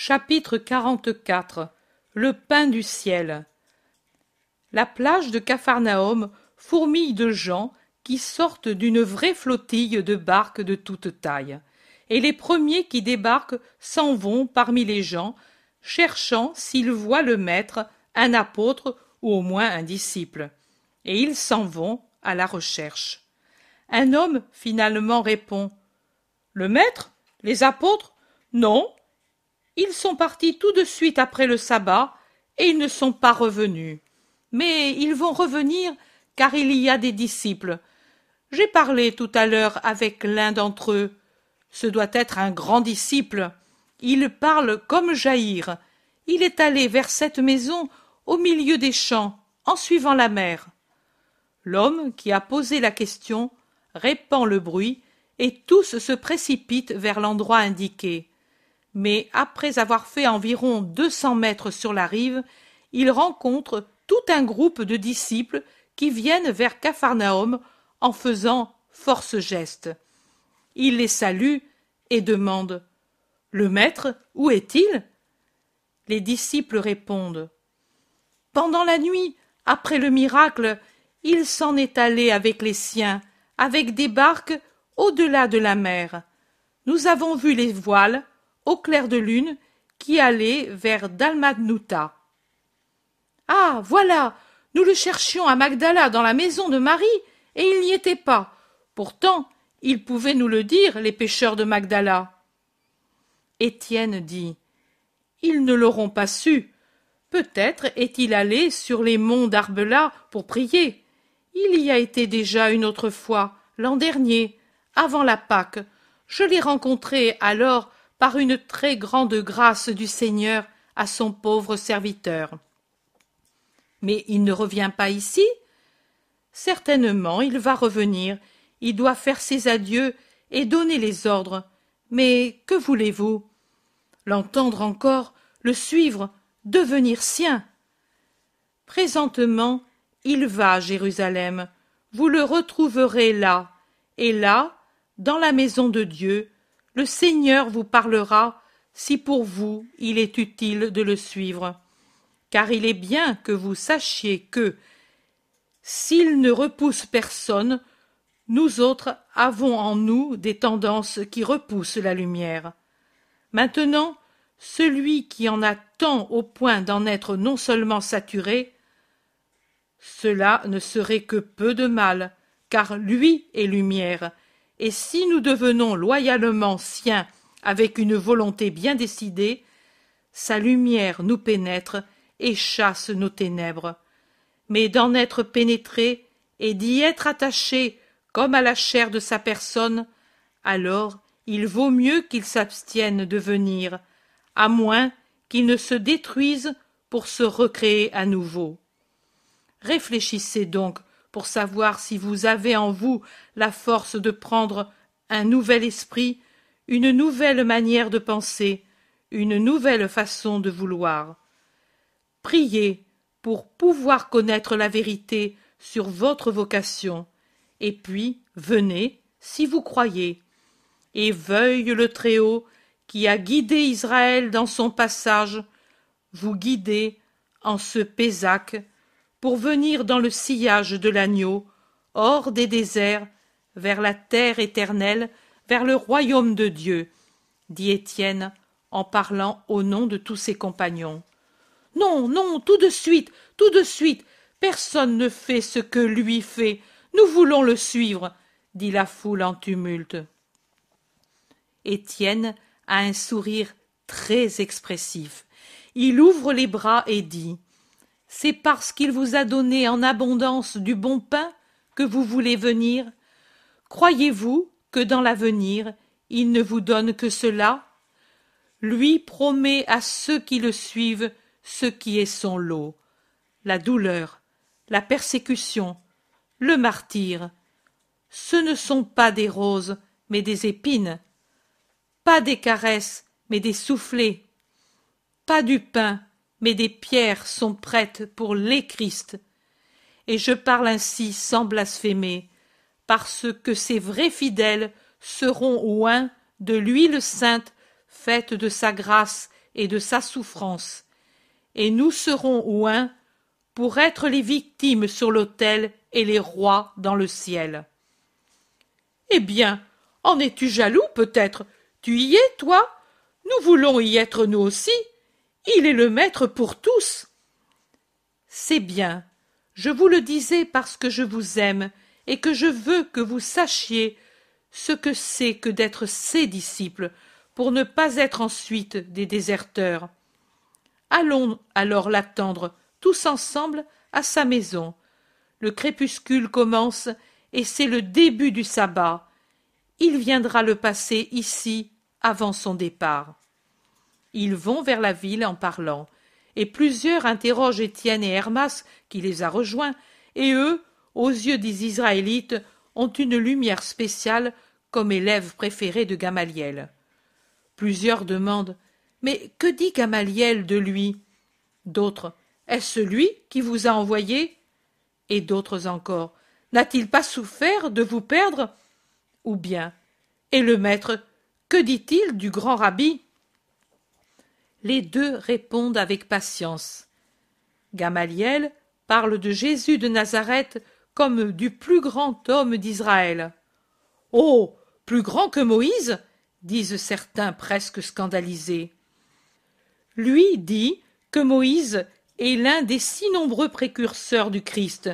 Chapitre 44 Le pain du ciel. La plage de Capharnaüm fourmille de gens qui sortent d'une vraie flottille de barques de toute taille, et les premiers qui débarquent s'en vont parmi les gens, cherchant s'ils voient le maître, un apôtre ou au moins un disciple, et ils s'en vont à la recherche. Un homme finalement répond Le maître? Les apôtres? Non, ils sont partis tout de suite après le sabbat, et ils ne sont pas revenus. Mais ils vont revenir car il y a des disciples. J'ai parlé tout à l'heure avec l'un d'entre eux. Ce doit être un grand disciple. Il parle comme Jaïr. Il est allé vers cette maison au milieu des champs, en suivant la mer. L'homme qui a posé la question répand le bruit, et tous se précipitent vers l'endroit indiqué mais après avoir fait environ deux cents mètres sur la rive, il rencontre tout un groupe de disciples qui viennent vers Capharnaüm en faisant force geste. Il les salue et demande Le maître, où est-il? Les disciples répondent Pendant la nuit, après le miracle, il s'en est allé avec les siens, avec des barques au-delà de la mer. Nous avons vu les voiles, au clair de lune, qui allait vers Dalmanuta. Ah. Voilà. Nous le cherchions à Magdala dans la maison de Marie, et il n'y était pas. Pourtant, ils pouvaient nous le dire, les pêcheurs de Magdala. Étienne dit. Ils ne l'auront pas su. Peut-être est-il allé sur les monts d'Arbela pour prier. Il y a été déjà une autre fois, l'an dernier, avant la Pâque. Je l'ai rencontré alors par une très grande grâce du Seigneur à son pauvre serviteur. Mais il ne revient pas ici Certainement, il va revenir. Il doit faire ses adieux et donner les ordres. Mais que voulez-vous? L'entendre encore, le suivre, devenir sien. Présentement, il va à Jérusalem. Vous le retrouverez là, et là, dans la maison de Dieu, le Seigneur vous parlera si pour vous il est utile de le suivre. Car il est bien que vous sachiez que, s'il ne repousse personne, nous autres avons en nous des tendances qui repoussent la lumière. Maintenant, celui qui en a tant au point d'en être non seulement saturé, cela ne serait que peu de mal, car lui est lumière, et si nous devenons loyalement siens avec une volonté bien décidée, sa lumière nous pénètre et chasse nos ténèbres. Mais d'en être pénétré et d'y être attaché comme à la chair de sa personne, alors il vaut mieux qu'il s'abstienne de venir, à moins qu'il ne se détruise pour se recréer à nouveau. Réfléchissez donc pour savoir si vous avez en vous la force de prendre un nouvel esprit, une nouvelle manière de penser, une nouvelle façon de vouloir. Priez pour pouvoir connaître la vérité sur votre vocation, et puis venez si vous croyez. Et veuille le Très-Haut, qui a guidé Israël dans son passage, vous guider en ce Pésac pour venir dans le sillage de l'agneau, hors des déserts, vers la terre éternelle, vers le royaume de Dieu, dit Étienne en parlant au nom de tous ses compagnons. Non, non, tout de suite, tout de suite, personne ne fait ce que lui fait, nous voulons le suivre, dit la foule en tumulte. Étienne a un sourire très expressif. Il ouvre les bras et dit c'est parce qu'il vous a donné en abondance du bon pain que vous voulez venir. Croyez-vous que dans l'avenir il ne vous donne que cela? Lui promet à ceux qui le suivent ce qui est son lot. La douleur, la persécution, le martyre. Ce ne sont pas des roses, mais des épines, pas des caresses, mais des soufflets, pas du pain, mais des pierres sont prêtes pour les Christ. Et je parle ainsi sans blasphémer, parce que ces vrais fidèles seront oints de l'huile sainte faite de sa grâce et de sa souffrance, et nous serons oints pour être les victimes sur l'autel et les rois dans le ciel. Eh bien, en es-tu jaloux, peut-être? Tu y es, toi? Nous voulons y être nous aussi. Il est le maître pour tous. C'est bien. Je vous le disais parce que je vous aime et que je veux que vous sachiez ce que c'est que d'être ses disciples pour ne pas être ensuite des déserteurs. Allons alors l'attendre tous ensemble à sa maison. Le crépuscule commence et c'est le début du sabbat. Il viendra le passer ici avant son départ. Ils vont vers la ville en parlant, et plusieurs interrogent Étienne et Hermas, qui les a rejoints, et eux, aux yeux des Israélites, ont une lumière spéciale comme élèves préférés de Gamaliel. Plusieurs demandent Mais que dit Gamaliel de lui? D'autres Est-ce lui qui vous a envoyé? Et d'autres encore N'a-t-il pas souffert de vous perdre? Ou bien Et le maître Que dit-il du grand rabbi? Les deux répondent avec patience. Gamaliel parle de Jésus de Nazareth comme du plus grand homme d'Israël. Oh. Plus grand que Moïse disent certains presque scandalisés. Lui dit que Moïse est l'un des si nombreux précurseurs du Christ,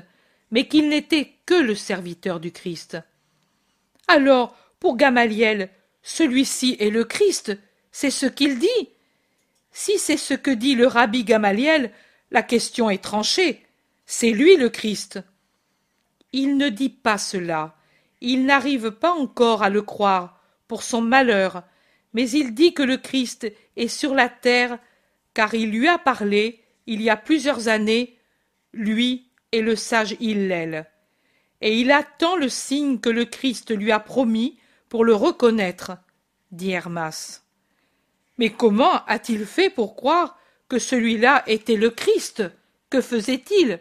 mais qu'il n'était que le serviteur du Christ. Alors, pour Gamaliel, celui-ci est le Christ, c'est ce qu'il dit. Si c'est ce que dit le rabbi Gamaliel, la question est tranchée. C'est lui le Christ. Il ne dit pas cela. Il n'arrive pas encore à le croire, pour son malheur, mais il dit que le Christ est sur la terre, car il lui a parlé, il y a plusieurs années, lui et le sage Hillel. Et il attend le signe que le Christ lui a promis pour le reconnaître, dit Hermas. Mais comment a-t-il fait pour croire que celui-là était le Christ? Que faisait-il?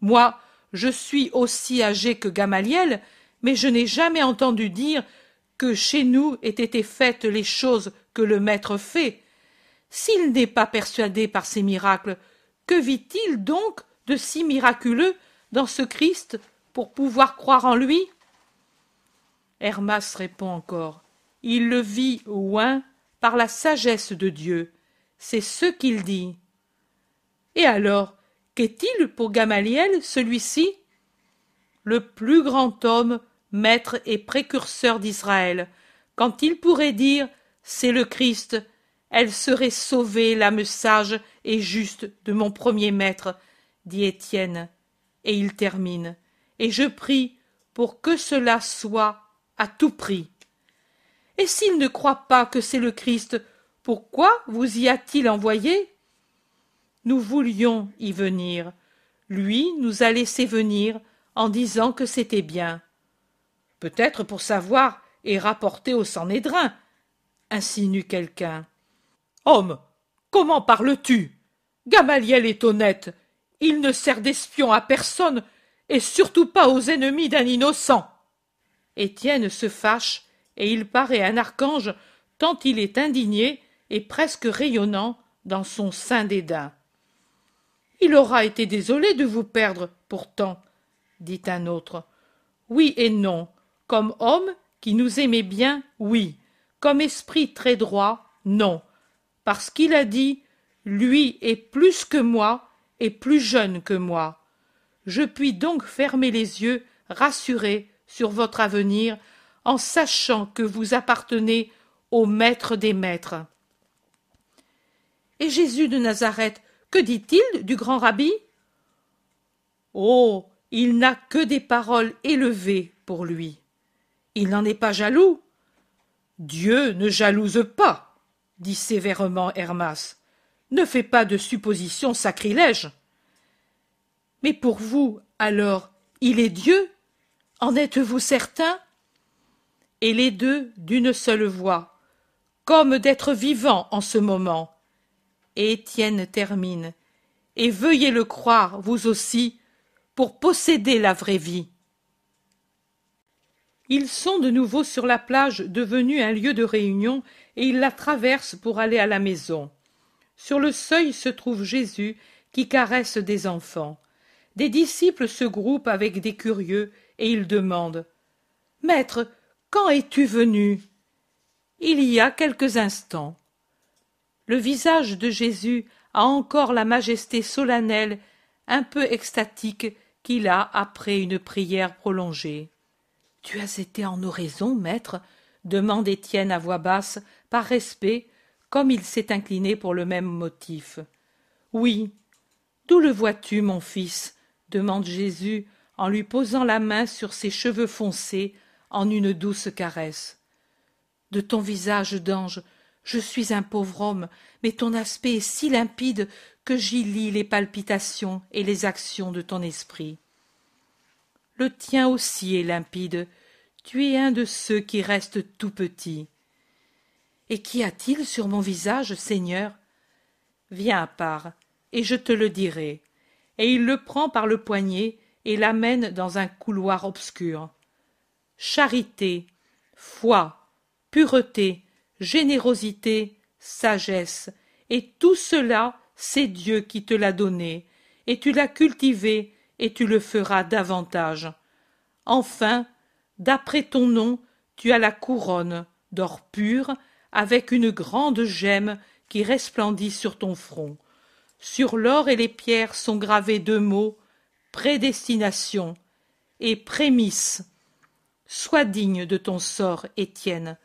Moi, je suis aussi âgé que Gamaliel, mais je n'ai jamais entendu dire que chez nous aient été faites les choses que le Maître fait. S'il n'est pas persuadé par ces miracles, que vit-il donc de si miraculeux dans ce Christ pour pouvoir croire en lui? Hermas répond encore. Il le vit oint par la sagesse de Dieu. C'est ce qu'il dit. Et alors, qu'est-il pour Gamaliel, celui-ci? Le plus grand homme maître et précurseur d'Israël, quand il pourrait dire C'est le Christ, elle serait sauvée, l'âme sage et juste de mon premier maître, dit Étienne. Et il termine. Et je prie pour que cela soit à tout prix. Et s'il ne croit pas que c'est le Christ, pourquoi vous y a-t-il envoyé? Nous voulions y venir. Lui nous a laissé venir en disant que c'était bien peut-être pour savoir et rapporter au Sanhédrin, insinue quelqu'un. Homme, comment parles-tu? Gamaliel est honnête. Il ne sert d'espion à personne, et surtout pas aux ennemis d'un innocent. Étienne se fâche, et il paraît un archange tant il est indigné et presque rayonnant dans son sein dédain. Il aura été désolé de vous perdre, pourtant, dit un autre. Oui et non. Comme homme qui nous aimait bien, oui. Comme esprit très droit, non. Parce qu'il a dit Lui est plus que moi et plus jeune que moi. Je puis donc fermer les yeux, rassuré sur votre avenir, en sachant que vous appartenez au Maître des Maîtres. Et Jésus de Nazareth, que dit-il du grand rabbi? Oh, il n'a que des paroles élevées pour lui. Il n'en est pas jaloux. Dieu ne jalouse pas, dit sévèrement Hermas. Ne fais pas de suppositions sacrilèges. Mais pour vous, alors, il est Dieu? En êtes-vous certain? Et les deux d'une seule voix, comme d'être vivants en ce moment. Et Étienne termine. Et veuillez le croire, vous aussi, pour posséder la vraie vie. Ils sont de nouveau sur la plage devenue un lieu de réunion et ils la traversent pour aller à la maison. Sur le seuil se trouve Jésus qui caresse des enfants. Des disciples se groupent avec des curieux et ils demandent Maître, quand es-tu venu? Il y a quelques instants. Le visage de Jésus a encore la majesté solennelle, un peu extatique, qu'il a après une prière prolongée. Tu as été en oraison, maître? demande Étienne à voix basse, par respect, comme il s'est incliné pour le même motif. Oui. D'où le vois-tu, mon fils? demande Jésus en lui posant la main sur ses cheveux foncés en une douce caresse. De ton visage d'ange, je suis un pauvre homme, mais ton aspect est si limpide que j'y lis les palpitations et les actions de ton esprit. Le tien aussi est limpide, tu es un de ceux qui restent tout petits. Et qu'y a-t-il sur mon visage, Seigneur? Viens à part, et je te le dirai. Et il le prend par le poignet et l'amène dans un couloir obscur. Charité, foi, pureté, générosité, sagesse, et tout cela, c'est Dieu qui te l'a donné, et tu l'as cultivé, et tu le feras davantage. Enfin, d'après ton nom, tu as la couronne d'or pur, avec une grande gemme qui resplendit sur ton front. Sur l'or et les pierres sont gravés deux mots prédestination et prémisse. Sois digne de ton sort, Étienne.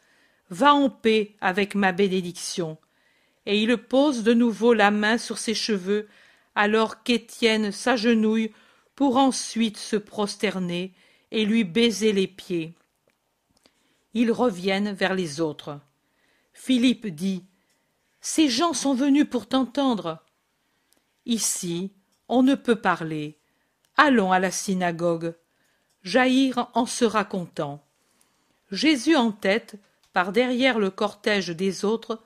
Va en paix avec ma bénédiction. Et il pose de nouveau la main sur ses cheveux, alors qu'Étienne s'agenouille pour ensuite se prosterner et lui baiser les pieds. Ils reviennent vers les autres. Philippe dit Ces gens sont venus pour t'entendre. Ici, on ne peut parler. Allons à la synagogue. Jaïr en sera content. Jésus en tête, par derrière le cortège des autres,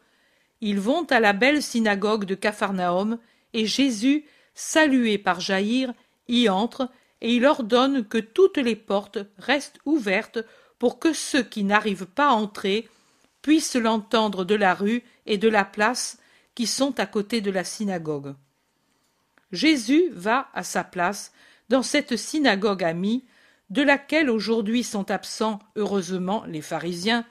ils vont à la belle synagogue de Capharnaüm, et Jésus, salué par Jaïr, y entre et il ordonne que toutes les portes restent ouvertes pour que ceux qui n'arrivent pas à entrer puissent l'entendre de la rue et de la place qui sont à côté de la synagogue. Jésus va à sa place dans cette synagogue amie, de laquelle aujourd'hui sont absents heureusement les pharisiens,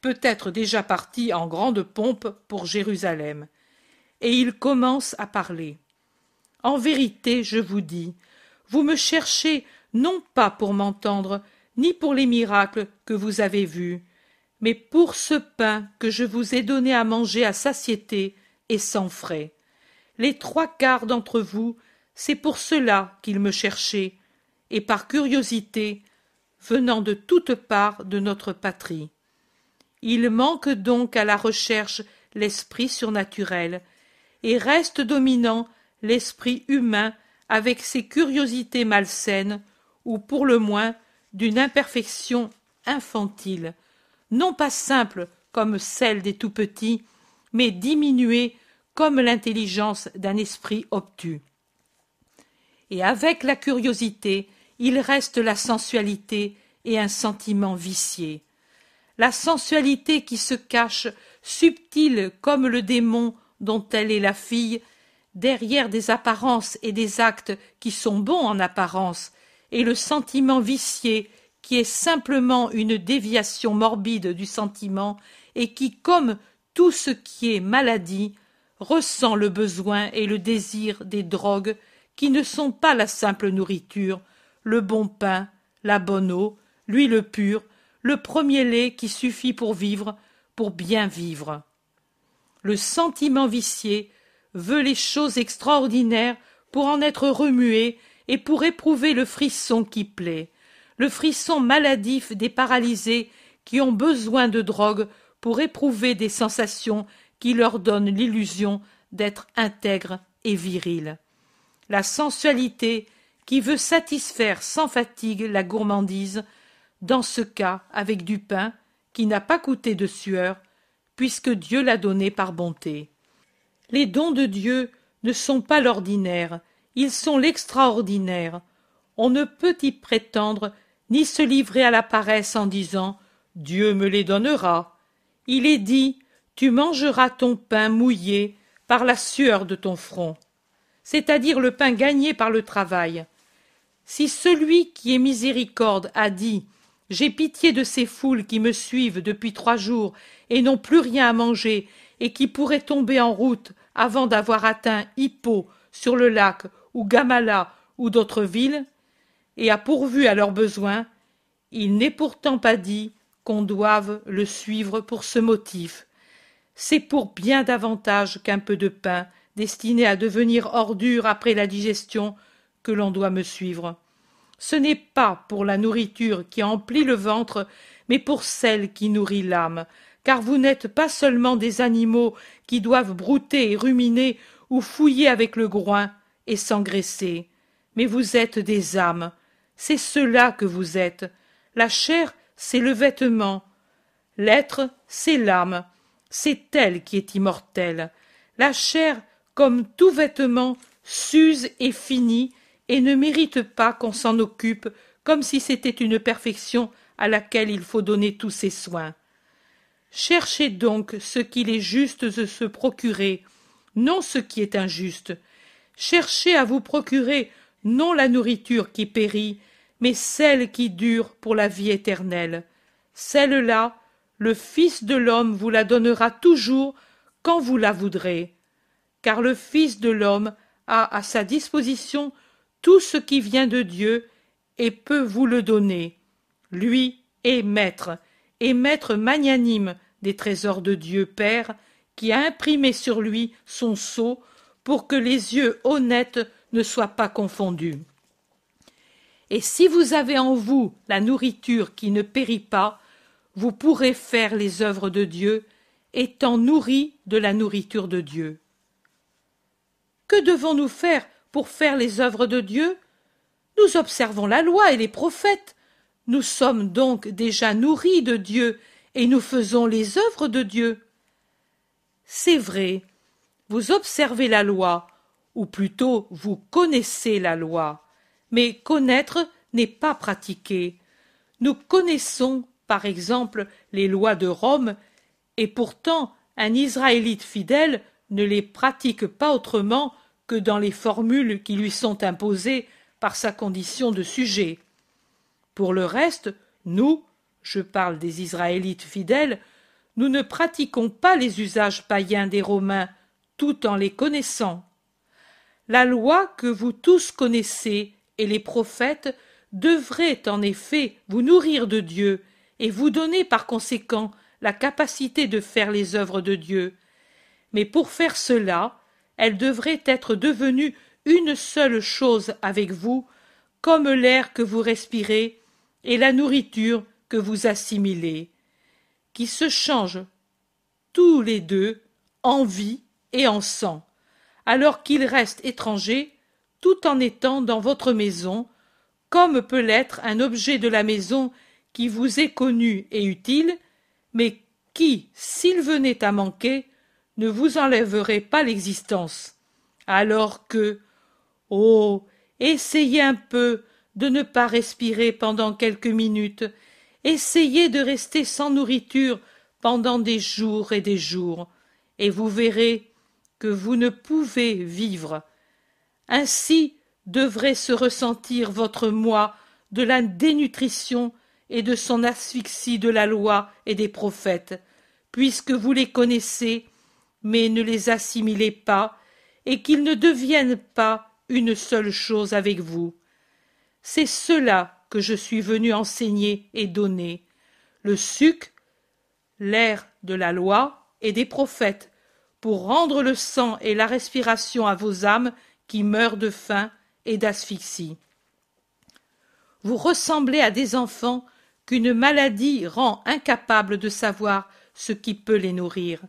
peut-être déjà partis en grande pompe pour Jérusalem. Et il commence à parler. En vérité, je vous dis, vous me cherchez non pas pour m'entendre, ni pour les miracles que vous avez vus, mais pour ce pain que je vous ai donné à manger à satiété et sans frais. Les trois quarts d'entre vous, c'est pour cela qu'ils me cherchaient, et par curiosité, venant de toutes parts de notre patrie. Il manque donc à la recherche l'esprit surnaturel, et reste dominant l'esprit humain avec ses curiosités malsaines, ou pour le moins d'une imperfection infantile, non pas simple comme celle des tout petits, mais diminuée comme l'intelligence d'un esprit obtus. Et avec la curiosité, il reste la sensualité et un sentiment vicié. La sensualité qui se cache, subtile comme le démon dont elle est la fille, derrière des apparences et des actes qui sont bons en apparence, et le sentiment vicié qui est simplement une déviation morbide du sentiment et qui, comme tout ce qui est maladie, ressent le besoin et le désir des drogues qui ne sont pas la simple nourriture, le bon pain, la bonne eau, l'huile pure, le premier lait qui suffit pour vivre, pour bien vivre. Le sentiment vicié veut les choses extraordinaires pour en être remué et pour éprouver le frisson qui plaît, le frisson maladif des paralysés qui ont besoin de drogue pour éprouver des sensations qui leur donnent l'illusion d'être intègres et virils. La sensualité qui veut satisfaire sans fatigue la gourmandise, dans ce cas avec du pain qui n'a pas coûté de sueur, puisque Dieu l'a donné par bonté. Les dons de Dieu ne sont pas l'ordinaire, ils sont l'extraordinaire. On ne peut y prétendre ni se livrer à la paresse en disant Dieu me les donnera. Il est dit Tu mangeras ton pain mouillé par la sueur de ton front, c'est-à-dire le pain gagné par le travail. Si celui qui est miséricorde a dit J'ai pitié de ces foules qui me suivent depuis trois jours et n'ont plus rien à manger et qui pourraient tomber en route avant d'avoir atteint Hippo sur le lac ou Gamala ou d'autres villes, et a pourvu à leurs besoins, il n'est pourtant pas dit qu'on doive le suivre pour ce motif. C'est pour bien davantage qu'un peu de pain, destiné à devenir ordure après la digestion, l'on doit me suivre. Ce n'est pas pour la nourriture qui emplit le ventre, mais pour celle qui nourrit l'âme, car vous n'êtes pas seulement des animaux qui doivent brouter et ruminer ou fouiller avec le groin et s'engraisser, mais vous êtes des âmes, c'est cela que vous êtes. La chair, c'est le vêtement. L'être, c'est l'âme. C'est elle qui est immortelle. La chair, comme tout vêtement, s'use et finit, et ne mérite pas qu'on s'en occupe comme si c'était une perfection à laquelle il faut donner tous ses soins. Cherchez donc ce qu'il est juste de se procurer, non ce qui est injuste. Cherchez à vous procurer non la nourriture qui périt, mais celle qui dure pour la vie éternelle. Celle-là, le Fils de l'homme vous la donnera toujours quand vous la voudrez. Car le Fils de l'homme a à sa disposition tout ce qui vient de Dieu et peut vous le donner. Lui est maître, et maître magnanime des trésors de Dieu Père, qui a imprimé sur lui son sceau pour que les yeux honnêtes ne soient pas confondus. Et si vous avez en vous la nourriture qui ne périt pas, vous pourrez faire les œuvres de Dieu, étant nourris de la nourriture de Dieu. Que devons-nous faire pour faire les œuvres de Dieu Nous observons la loi et les prophètes. Nous sommes donc déjà nourris de Dieu et nous faisons les œuvres de Dieu. C'est vrai, vous observez la loi, ou plutôt vous connaissez la loi mais connaître n'est pas pratiquer. Nous connaissons, par exemple, les lois de Rome, et pourtant un Israélite fidèle ne les pratique pas autrement que dans les formules qui lui sont imposées par sa condition de sujet. Pour le reste, nous, je parle des Israélites fidèles, nous ne pratiquons pas les usages païens des Romains, tout en les connaissant. La loi que vous tous connaissez et les prophètes devraient en effet vous nourrir de Dieu et vous donner par conséquent la capacité de faire les œuvres de Dieu. Mais pour faire cela, elles devraient être devenues une seule chose avec vous, comme l'air que vous respirez et la nourriture que vous assimilez, qui se changent tous les deux en vie et en sang, alors qu'ils restent étrangers tout en étant dans votre maison, comme peut l'être un objet de la maison qui vous est connu et utile, mais qui, s'il venait à manquer, ne vous enlèverait pas l'existence. Alors que, oh, essayez un peu de ne pas respirer pendant quelques minutes, essayez de rester sans nourriture pendant des jours et des jours, et vous verrez que vous ne pouvez vivre ainsi devrait se ressentir votre moi de la dénutrition et de son asphyxie de la loi et des prophètes, puisque vous les connaissez, mais ne les assimilez pas, et qu'ils ne deviennent pas une seule chose avec vous. C'est cela que je suis venu enseigner et donner, le suc, l'air de la loi et des prophètes, pour rendre le sang et la respiration à vos âmes qui meurent de faim et d'asphyxie. Vous ressemblez à des enfants qu'une maladie rend incapables de savoir ce qui peut les nourrir.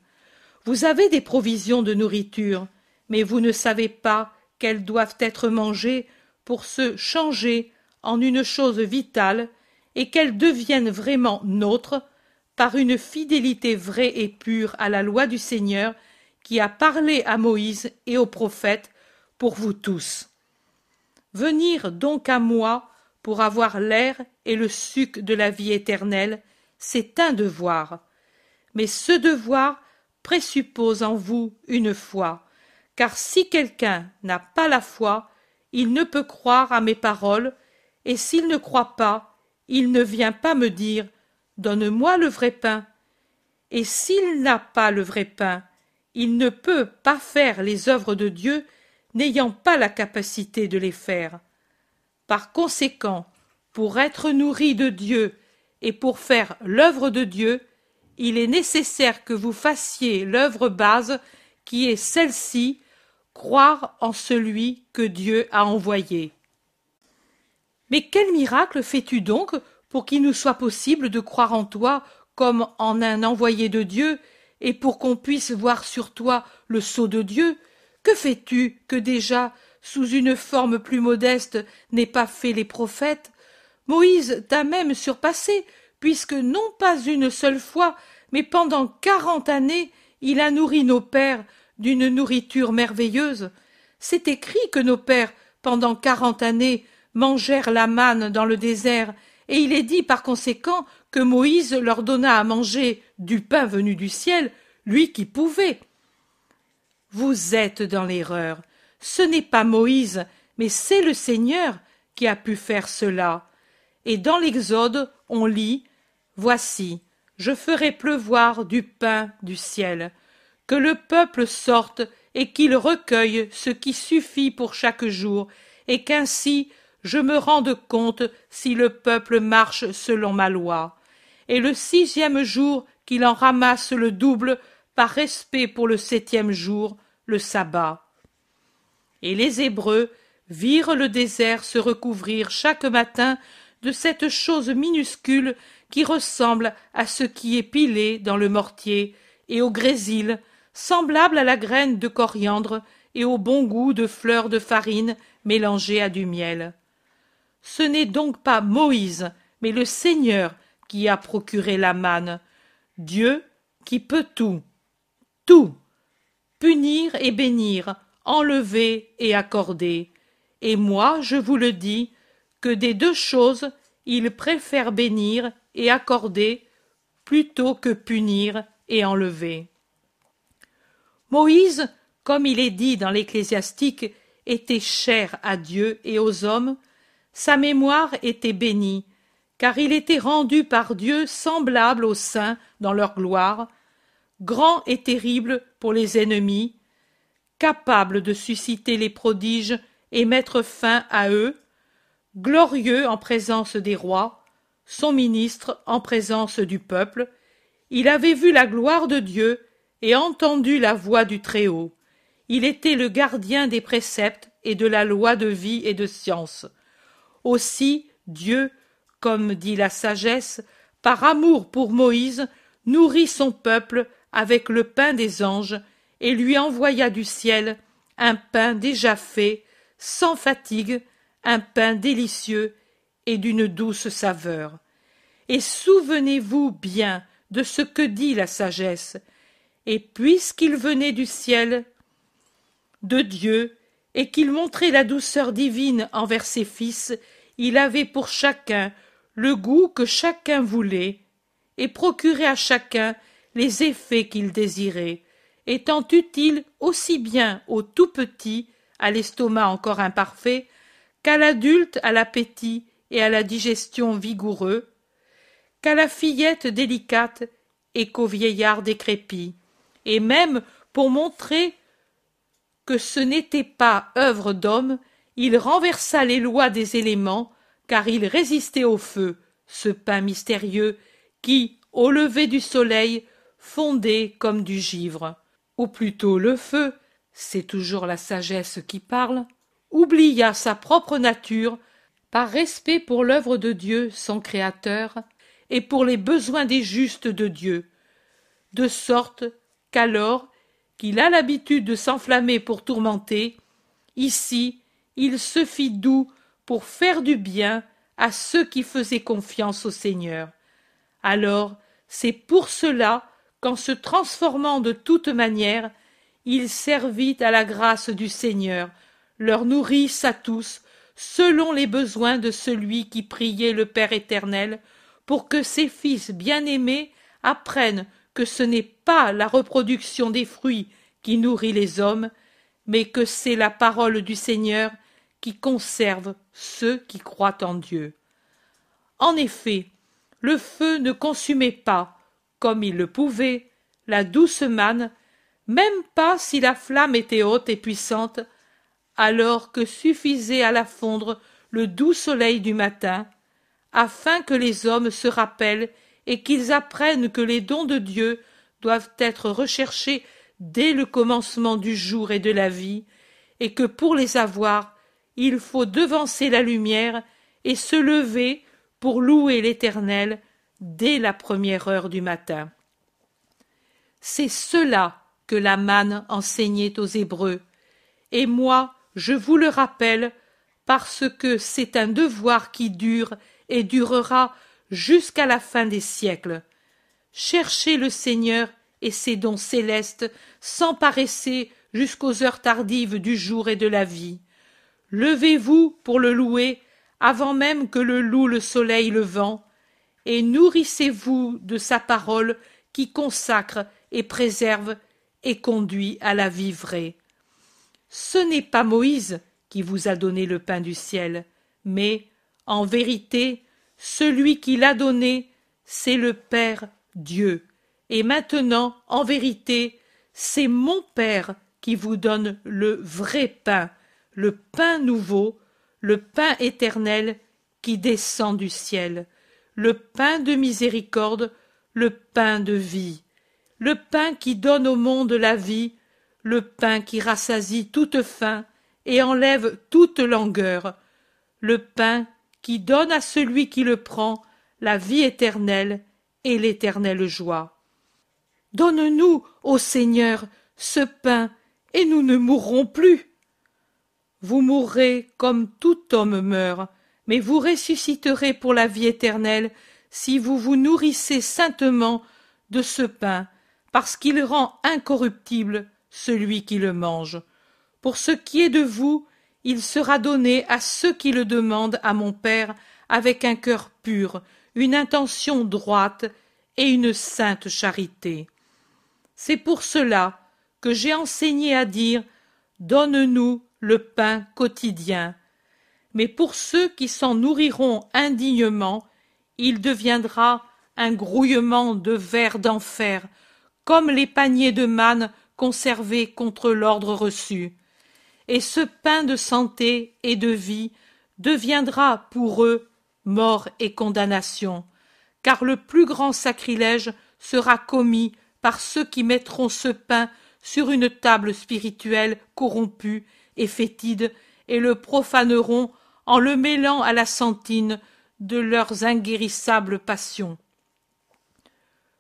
Vous avez des provisions de nourriture, mais vous ne savez pas qu'elles doivent être mangées pour se changer en une chose vitale et qu'elles deviennent vraiment nôtres par une fidélité vraie et pure à la loi du Seigneur qui a parlé à Moïse et aux prophètes pour vous tous. Venir donc à moi pour avoir l'air et le suc de la vie éternelle, c'est un devoir. Mais ce devoir présuppose en vous une foi, car si quelqu'un n'a pas la foi, il ne peut croire à mes paroles, et s'il ne croit pas, il ne vient pas me dire Donne-moi le vrai pain. Et s'il n'a pas le vrai pain, il ne peut pas faire les œuvres de Dieu, n'ayant pas la capacité de les faire. Par conséquent, pour être nourri de Dieu et pour faire l'œuvre de Dieu, il est nécessaire que vous fassiez l'œuvre base qui est celle-ci, croire en celui que Dieu a envoyé. Mais quel miracle fais-tu donc pour qu'il nous soit possible de croire en toi comme en un envoyé de Dieu, et pour qu'on puisse voir sur toi le sceau de Dieu, que fais-tu que déjà, sous une forme plus modeste, n'aient pas fait les prophètes? Moïse t'a même surpassé, puisque non pas une seule fois, mais pendant quarante années, il a nourri nos pères d'une nourriture merveilleuse. C'est écrit que nos pères, pendant quarante années, mangèrent la manne dans le désert, et il est dit par conséquent que Moïse leur donna à manger du pain venu du ciel, lui qui pouvait. Vous êtes dans l'erreur. Ce n'est pas Moïse, mais c'est le Seigneur qui a pu faire cela. Et dans l'Exode, on lit Voici, je ferai pleuvoir du pain du ciel, que le peuple sorte et qu'il recueille ce qui suffit pour chaque jour, et qu'ainsi je me rende compte si le peuple marche selon ma loi. Et le sixième jour qu'il en ramasse le double par respect pour le septième jour, le sabbat. Et les Hébreux virent le désert se recouvrir chaque matin de cette chose minuscule qui ressemble à ce qui est pilé dans le mortier et au grésil, semblable à la graine de coriandre et au bon goût de fleurs de farine mélangées à du miel. Ce n'est donc pas Moïse, mais le Seigneur qui a procuré la manne, Dieu qui peut tout, tout, punir et bénir, enlever et accorder. Et moi, je vous le dis, des deux choses, il préfère bénir et accorder plutôt que punir et enlever. Moïse, comme il est dit dans l'Ecclésiastique, était cher à Dieu et aux hommes, sa mémoire était bénie, car il était rendu par Dieu semblable aux saints dans leur gloire, grand et terrible pour les ennemis, capable de susciter les prodiges et mettre fin à eux, glorieux en présence des rois, son ministre en présence du peuple, il avait vu la gloire de Dieu et entendu la voix du Très-Haut. Il était le gardien des préceptes et de la loi de vie et de science. Aussi Dieu, comme dit la sagesse, par amour pour Moïse, nourrit son peuple avec le pain des anges, et lui envoya du ciel un pain déjà fait, sans fatigue, un pain délicieux et d'une douce saveur. Et souvenez-vous bien de ce que dit la sagesse. Et puisqu'il venait du ciel, de Dieu, et qu'il montrait la douceur divine envers ses fils, il avait pour chacun le goût que chacun voulait, et procurait à chacun les effets qu'il désirait, étant utile aussi bien au tout petit, à l'estomac encore imparfait, qu'à l'adulte à l'appétit et à la digestion vigoureux, qu'à la fillette délicate et qu'au vieillard décrépit, et même pour montrer que ce n'était pas œuvre d'homme, il renversa les lois des éléments, car il résistait au feu, ce pain mystérieux, qui, au lever du soleil, fondait comme du givre. Ou plutôt le feu, c'est toujours la sagesse qui parle, oublia sa propre nature, par respect pour l'œuvre de Dieu, son Créateur, et pour les besoins des justes de Dieu, de sorte qu'alors qu'il a l'habitude de s'enflammer pour tourmenter, ici il se fit doux pour faire du bien à ceux qui faisaient confiance au Seigneur. Alors c'est pour cela qu'en se transformant de toute manière, il servit à la grâce du Seigneur, leur nourrisse à tous, selon les besoins de celui qui priait le Père éternel, pour que ses fils bien-aimés apprennent que ce n'est pas la reproduction des fruits qui nourrit les hommes, mais que c'est la parole du Seigneur qui conserve ceux qui croient en Dieu. En effet, le feu ne consumait pas, comme il le pouvait, la douce manne, même pas si la flamme était haute et puissante, alors que suffisait à la fondre le doux soleil du matin, afin que les hommes se rappellent et qu'ils apprennent que les dons de Dieu doivent être recherchés dès le commencement du jour et de la vie, et que pour les avoir, il faut devancer la lumière et se lever pour louer l'Éternel dès la première heure du matin. C'est cela que la manne enseignait aux Hébreux, et moi je vous le rappelle parce que c'est un devoir qui dure et durera jusqu'à la fin des siècles. Cherchez le Seigneur et ses dons célestes sans paresser jusqu'aux heures tardives du jour et de la vie. Levez-vous pour le louer avant même que le loue le soleil levant, et nourrissez-vous de sa parole qui consacre et préserve et conduit à la vie vraie. Ce n'est pas Moïse qui vous a donné le pain du ciel, mais, en vérité, celui qui l'a donné, c'est le Père Dieu. Et maintenant, en vérité, c'est mon Père qui vous donne le vrai pain, le pain nouveau, le pain éternel qui descend du ciel, le pain de miséricorde, le pain de vie, le pain qui donne au monde la vie, le pain qui rassasie toute faim et enlève toute langueur, le pain qui donne à celui qui le prend la vie éternelle et l'éternelle joie. Donne-nous, ô Seigneur, ce pain, et nous ne mourrons plus. Vous mourrez comme tout homme meurt, mais vous ressusciterez pour la vie éternelle si vous vous nourrissez saintement de ce pain, parce qu'il rend incorruptible celui qui le mange. Pour ce qui est de vous, il sera donné à ceux qui le demandent à mon Père avec un cœur pur, une intention droite et une sainte charité. C'est pour cela que j'ai enseigné à dire Donne-nous le pain quotidien. Mais pour ceux qui s'en nourriront indignement, il deviendra un grouillement de vers d'enfer, comme les paniers de manne conservés contre l'ordre reçu. Et ce pain de santé et de vie deviendra pour eux mort et condamnation, car le plus grand sacrilège sera commis par ceux qui mettront ce pain sur une table spirituelle corrompue et fétide et le profaneront en le mêlant à la sentine de leurs inguérissables passions.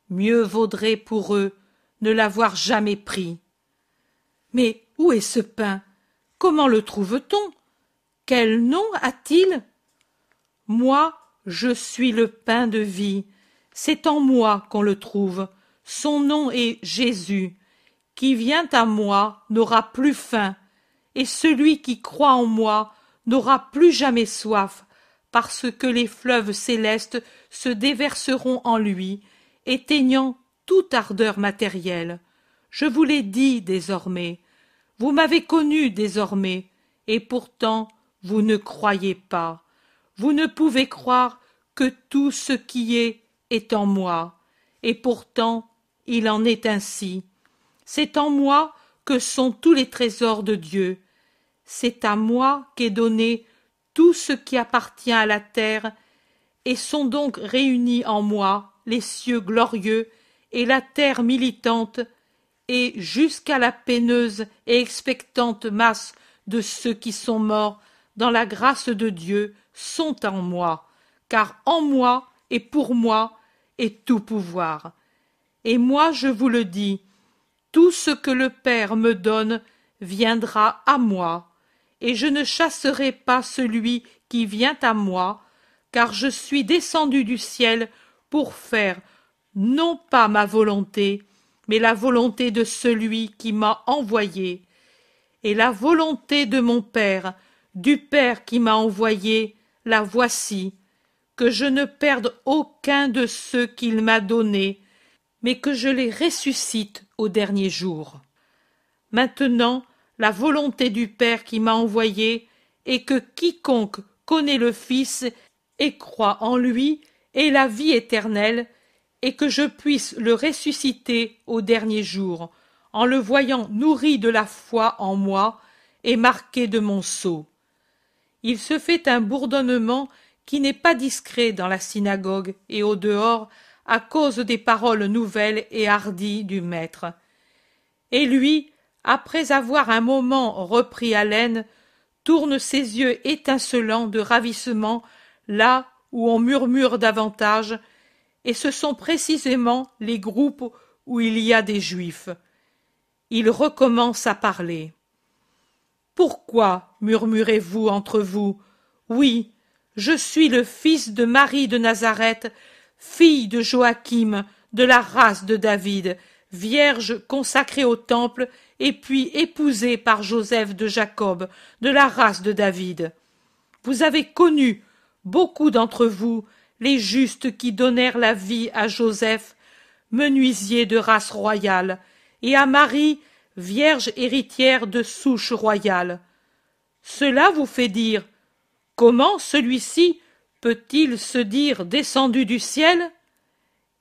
Mieux vaudrait pour eux ne l'avoir jamais pris. Mais où est ce pain? Comment le trouve-t-on? Quel nom a-t-il? Moi, je suis le pain de vie. C'est en moi qu'on le trouve. Son nom est Jésus. Qui vient à moi n'aura plus faim, et celui qui croit en moi n'aura plus jamais soif, parce que les fleuves célestes se déverseront en lui, éteignant toute ardeur matérielle. Je vous l'ai dit désormais. Vous m'avez connu désormais, et pourtant vous ne croyez pas. Vous ne pouvez croire que tout ce qui est est en moi, et pourtant il en est ainsi. C'est en moi que sont tous les trésors de Dieu. C'est à moi qu'est donné tout ce qui appartient à la terre, et sont donc réunis en moi les cieux glorieux et la terre militante, et jusqu'à la peineuse et expectante masse de ceux qui sont morts dans la grâce de Dieu sont en moi, car en moi et pour moi est tout pouvoir. Et moi je vous le dis, tout ce que le Père me donne viendra à moi, et je ne chasserai pas celui qui vient à moi, car je suis descendu du ciel pour faire non pas ma volonté, mais la volonté de celui qui m'a envoyé, et la volonté de mon Père, du Père qui m'a envoyé, la voici, que je ne perde aucun de ceux qu'il m'a donnés, mais que je les ressuscite au dernier jour. Maintenant, la volonté du Père qui m'a envoyé est que quiconque connaît le Fils et croit en lui ait la vie éternelle, et que je puisse le ressusciter au dernier jour, en le voyant nourri de la foi en moi et marqué de mon sceau. Il se fait un bourdonnement qui n'est pas discret dans la synagogue et au dehors à cause des paroles nouvelles et hardies du maître. Et lui, après avoir un moment repris haleine, tourne ses yeux étincelants de ravissement là où on murmure davantage, et ce sont précisément les groupes où il y a des juifs. Il recommence à parler. Pourquoi murmurez-vous entre vous? Oui, je suis le fils de Marie de Nazareth, fille de Joachim, de la race de David, vierge consacrée au temple, et puis épousée par Joseph de Jacob, de la race de David. Vous avez connu, beaucoup d'entre vous, les justes qui donnèrent la vie à Joseph, menuisier de race royale, et à Marie, vierge héritière de souche royale. Cela vous fait dire Comment celui-ci peut-il se dire descendu du ciel?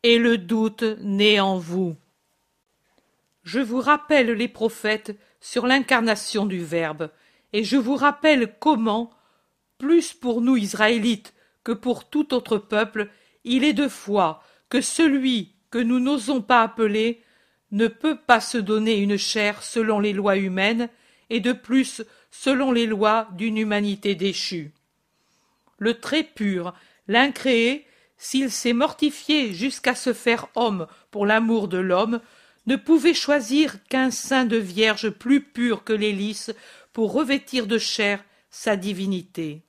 Et le doute naît en vous. Je vous rappelle les prophètes sur l'incarnation du Verbe, et je vous rappelle comment, plus pour nous Israélites que pour tout autre peuple, il est de foi que celui que nous n'osons pas appeler ne peut pas se donner une chair selon les lois humaines, et de plus selon les lois d'une humanité déchue le très pur, l'incréé, s'il s'est mortifié jusqu'à se faire homme pour l'amour de l'homme, ne pouvait choisir qu'un sein de vierge plus pur que les lys pour revêtir de chair sa divinité.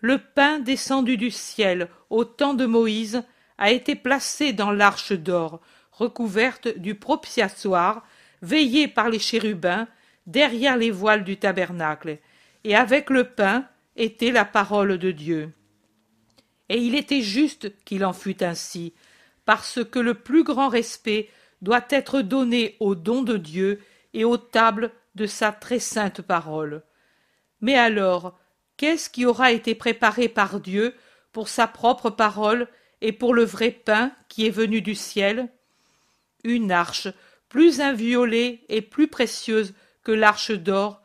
Le pain descendu du ciel au temps de Moïse a été placé dans l'arche d'or, recouverte du propitiatoire, veillée par les chérubins, derrière les voiles du tabernacle, et avec le pain, était la parole de Dieu. Et il était juste qu'il en fût ainsi, parce que le plus grand respect doit être donné au don de Dieu et aux tables de sa très sainte parole. Mais alors, qu'est-ce qui aura été préparé par Dieu pour sa propre parole et pour le vrai pain qui est venu du ciel? Une arche, plus inviolée et plus précieuse que l'arche d'or,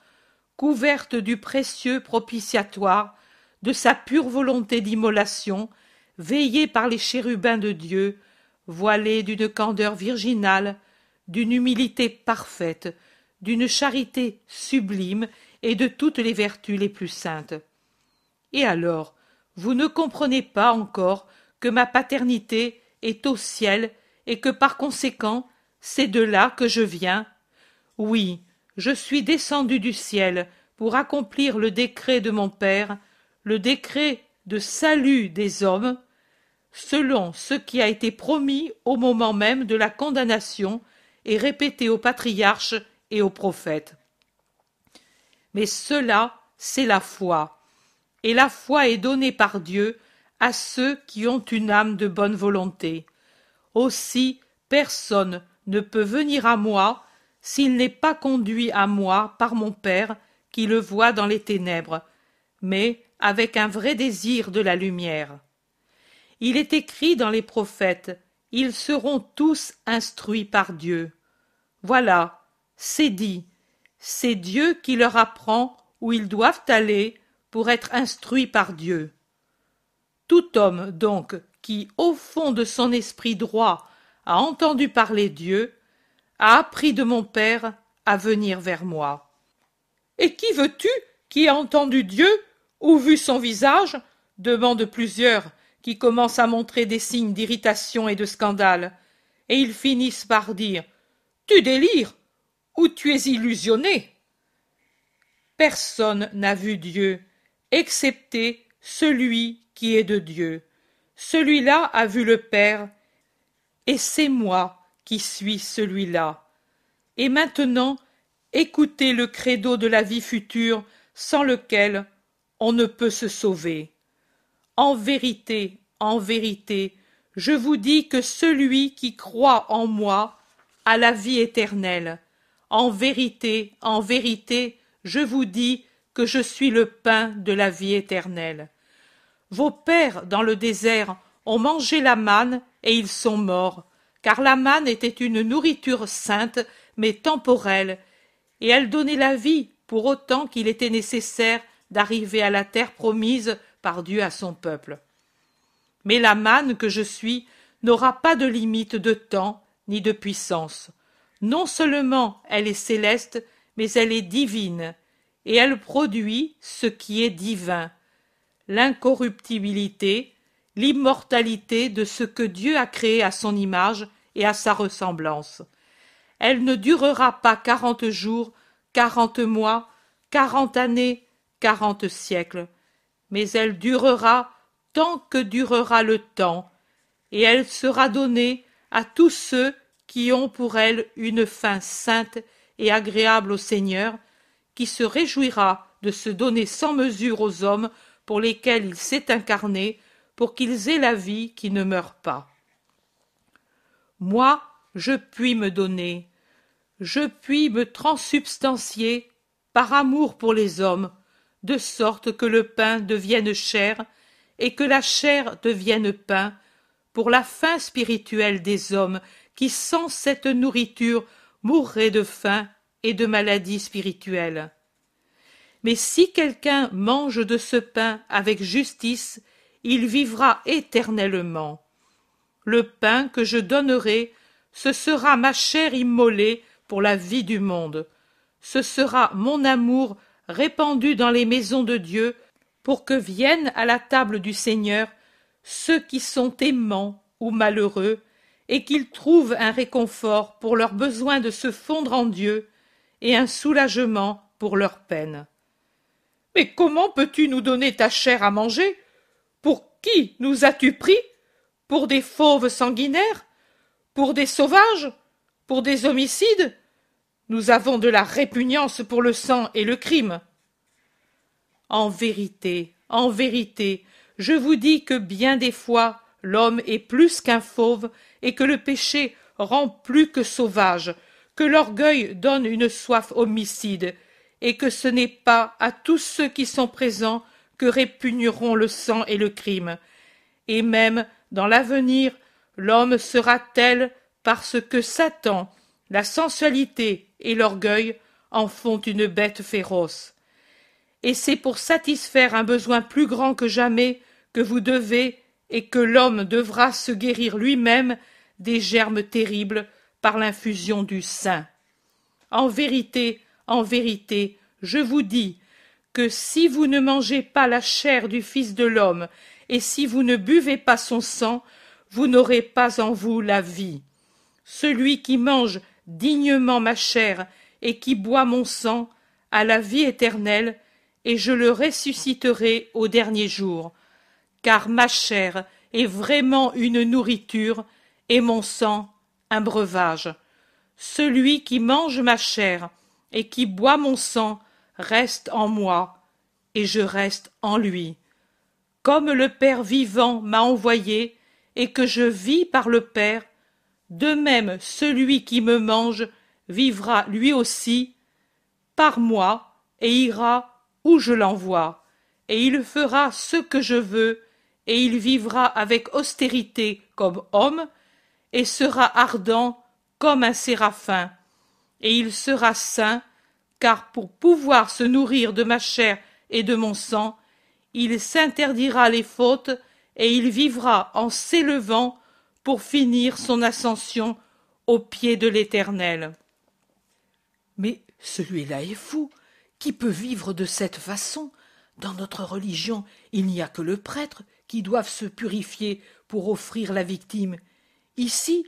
couverte du précieux propitiatoire, de sa pure volonté d'immolation, veillée par les chérubins de Dieu, voilée d'une candeur virginale, d'une humilité parfaite, d'une charité sublime et de toutes les vertus les plus saintes. Et alors, vous ne comprenez pas encore que ma paternité est au ciel et que par conséquent c'est de là que je viens Oui, je suis descendu du ciel pour accomplir le décret de mon Père, le décret de salut des hommes, selon ce qui a été promis au moment même de la condamnation et répété aux patriarches et aux prophètes. Mais cela, c'est la foi, et la foi est donnée par Dieu à ceux qui ont une âme de bonne volonté. Aussi personne ne peut venir à moi s'il n'est pas conduit à moi par mon Père qui le voit dans les ténèbres, mais avec un vrai désir de la lumière. Il est écrit dans les prophètes, ils seront tous instruits par Dieu. Voilà, c'est dit, c'est Dieu qui leur apprend où ils doivent aller pour être instruits par Dieu. Tout homme, donc, qui, au fond de son esprit droit, a entendu parler Dieu, a appris de mon Père à venir vers moi. Et qui veux-tu qui a entendu Dieu ou vu son visage? demandent plusieurs, qui commencent à montrer des signes d'irritation et de scandale, et ils finissent par dire Tu délires ou tu es illusionné. Personne n'a vu Dieu, excepté celui qui est de Dieu. Celui-là a vu le Père, et c'est moi qui suis celui-là. Et maintenant, écoutez le credo de la vie future sans lequel on ne peut se sauver. En vérité, en vérité, je vous dis que celui qui croit en moi a la vie éternelle. En vérité, en vérité, je vous dis que je suis le pain de la vie éternelle. Vos pères, dans le désert, ont mangé la manne et ils sont morts, car la manne était une nourriture sainte, mais temporelle, et elle donnait la vie pour autant qu'il était nécessaire d'arriver à la terre promise par Dieu à son peuple. Mais la manne que je suis n'aura pas de limite de temps ni de puissance. Non seulement elle est céleste, mais elle est divine, et elle produit ce qui est divin, l'incorruptibilité, l'immortalité de ce que Dieu a créé à son image et à sa ressemblance. Elle ne durera pas quarante jours, quarante mois, quarante années, quarante siècles, mais elle durera tant que durera le temps, et elle sera donnée à tous ceux qui ont pour elle une fin sainte et agréable au Seigneur, qui se réjouira de se donner sans mesure aux hommes pour lesquels il s'est incarné, pour qu'ils aient la vie qui ne meurt pas. Moi, je puis me donner, je puis me transsubstancier par amour pour les hommes, de sorte que le pain devienne chair et que la chair devienne pain, pour la faim spirituelle des hommes qui sans cette nourriture mourraient de faim et de maladie spirituelle. Mais si quelqu'un mange de ce pain avec justice, il vivra éternellement. Le pain que je donnerai, ce sera ma chair immolée pour la vie du monde. Ce sera mon amour répandu dans les maisons de Dieu pour que viennent à la table du Seigneur ceux qui sont aimants ou malheureux, et qu'ils trouvent un réconfort pour leur besoin de se fondre en Dieu et un soulagement pour leur peine. Mais comment peux-tu nous donner ta chair à manger? Pour qui nous as-tu pris? Pour des fauves sanguinaires? Pour des sauvages? Pour des homicides? Nous avons de la répugnance pour le sang et le crime. En vérité, en vérité, je vous dis que bien des fois l'homme est plus qu'un fauve et que le péché rend plus que sauvage, que l'orgueil donne une soif homicide, et que ce n'est pas à tous ceux qui sont présents que répugneront le sang et le crime. Et même dans l'avenir, l'homme sera tel parce que Satan, la sensualité et l'orgueil en font une bête féroce. Et c'est pour satisfaire un besoin plus grand que jamais que vous devez et que l'homme devra se guérir lui-même des germes terribles par l'infusion du sein. En vérité, en vérité, je vous dis que si vous ne mangez pas la chair du Fils de l'homme, et si vous ne buvez pas son sang, vous n'aurez pas en vous la vie. Celui qui mange dignement ma chair et qui boit mon sang a la vie éternelle, et je le ressusciterai au dernier jour, car ma chair est vraiment une nourriture, et mon sang un breuvage. Celui qui mange ma chair et qui boit mon sang reste en moi, et je reste en lui. Comme le Père vivant m'a envoyé, et que je vis par le Père, de même celui qui me mange vivra lui aussi par moi, et ira où je l'envoie, et il fera ce que je veux, et il vivra avec austérité comme homme, et sera ardent comme un séraphin, et il sera saint, car pour pouvoir se nourrir de ma chair et de mon sang, il s'interdira les fautes, et il vivra en s'élevant pour finir son ascension au pied de l'Éternel. Mais celui-là est fou. Qui peut vivre de cette façon? Dans notre religion, il n'y a que le prêtre qui doive se purifier pour offrir la victime, Ici,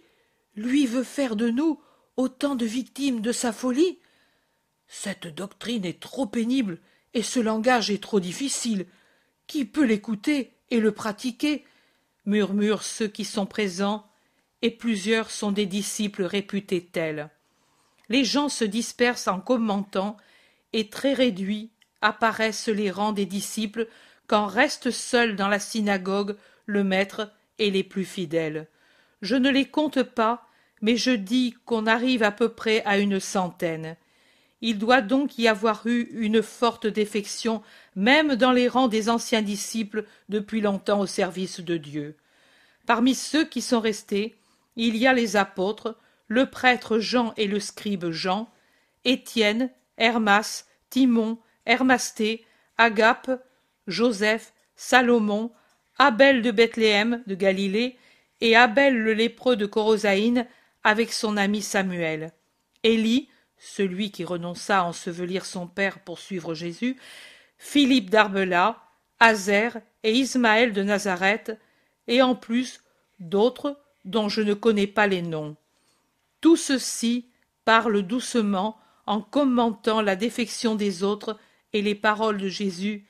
lui veut faire de nous autant de victimes de sa folie. Cette doctrine est trop pénible et ce langage est trop difficile. Qui peut l'écouter et le pratiquer? Murmurent ceux qui sont présents, et plusieurs sont des disciples réputés tels. Les gens se dispersent en commentant, et très réduits apparaissent les rangs des disciples quand restent seuls dans la synagogue le maître et les plus fidèles je ne les compte pas, mais je dis qu'on arrive à peu près à une centaine. Il doit donc y avoir eu une forte défection même dans les rangs des anciens disciples depuis longtemps au service de Dieu. Parmi ceux qui sont restés, il y a les apôtres, le prêtre Jean et le scribe Jean, Étienne, Hermas, Timon, Hermasté, Agape, Joseph, Salomon, Abel de Bethléem de Galilée et Abel le lépreux de Corosaïne avec son ami Samuel. Élie, celui qui renonça à ensevelir son père pour suivre Jésus, Philippe d'Arbela, Azer et Ismaël de Nazareth, et en plus d'autres dont je ne connais pas les noms. Tout ceci parle doucement en commentant la défection des autres et les paroles de Jésus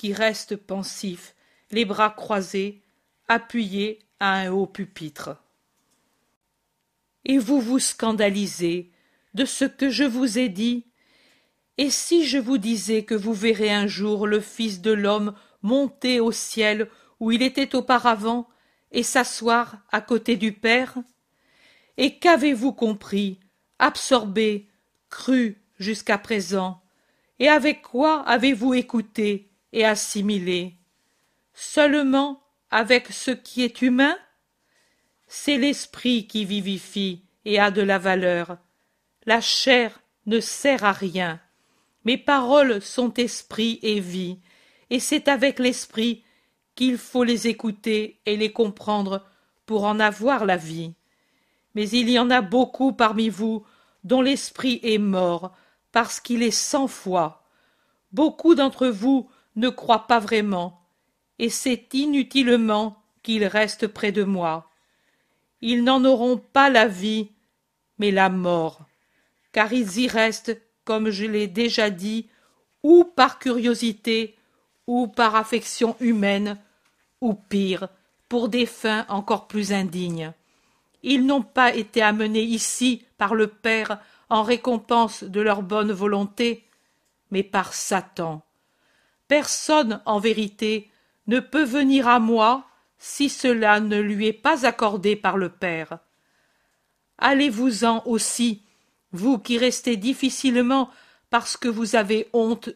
qui reste pensif, les bras croisés, appuyé à un haut pupitre. Et vous vous scandalisez de ce que je vous ai dit. Et si je vous disais que vous verrez un jour le Fils de l'homme monter au ciel où il était auparavant et s'asseoir à côté du Père? Et qu'avez-vous compris, absorbé, cru jusqu'à présent? Et avec quoi avez-vous écouté? Et assimilé Seulement avec ce qui est humain C'est l'esprit qui vivifie et a de la valeur. La chair ne sert à rien. Mes paroles sont esprit et vie, et c'est avec l'esprit qu'il faut les écouter et les comprendre pour en avoir la vie. Mais il y en a beaucoup parmi vous dont l'esprit est mort, parce qu'il est cent fois. Beaucoup d'entre vous ne croient pas vraiment, et c'est inutilement qu'ils restent près de moi. Ils n'en auront pas la vie, mais la mort, car ils y restent, comme je l'ai déjà dit, ou par curiosité, ou par affection humaine, ou pire, pour des fins encore plus indignes. Ils n'ont pas été amenés ici par le Père en récompense de leur bonne volonté, mais par Satan. Personne, en vérité, ne peut venir à moi si cela ne lui est pas accordé par le Père. Allez-vous-en aussi, vous qui restez difficilement parce que vous avez honte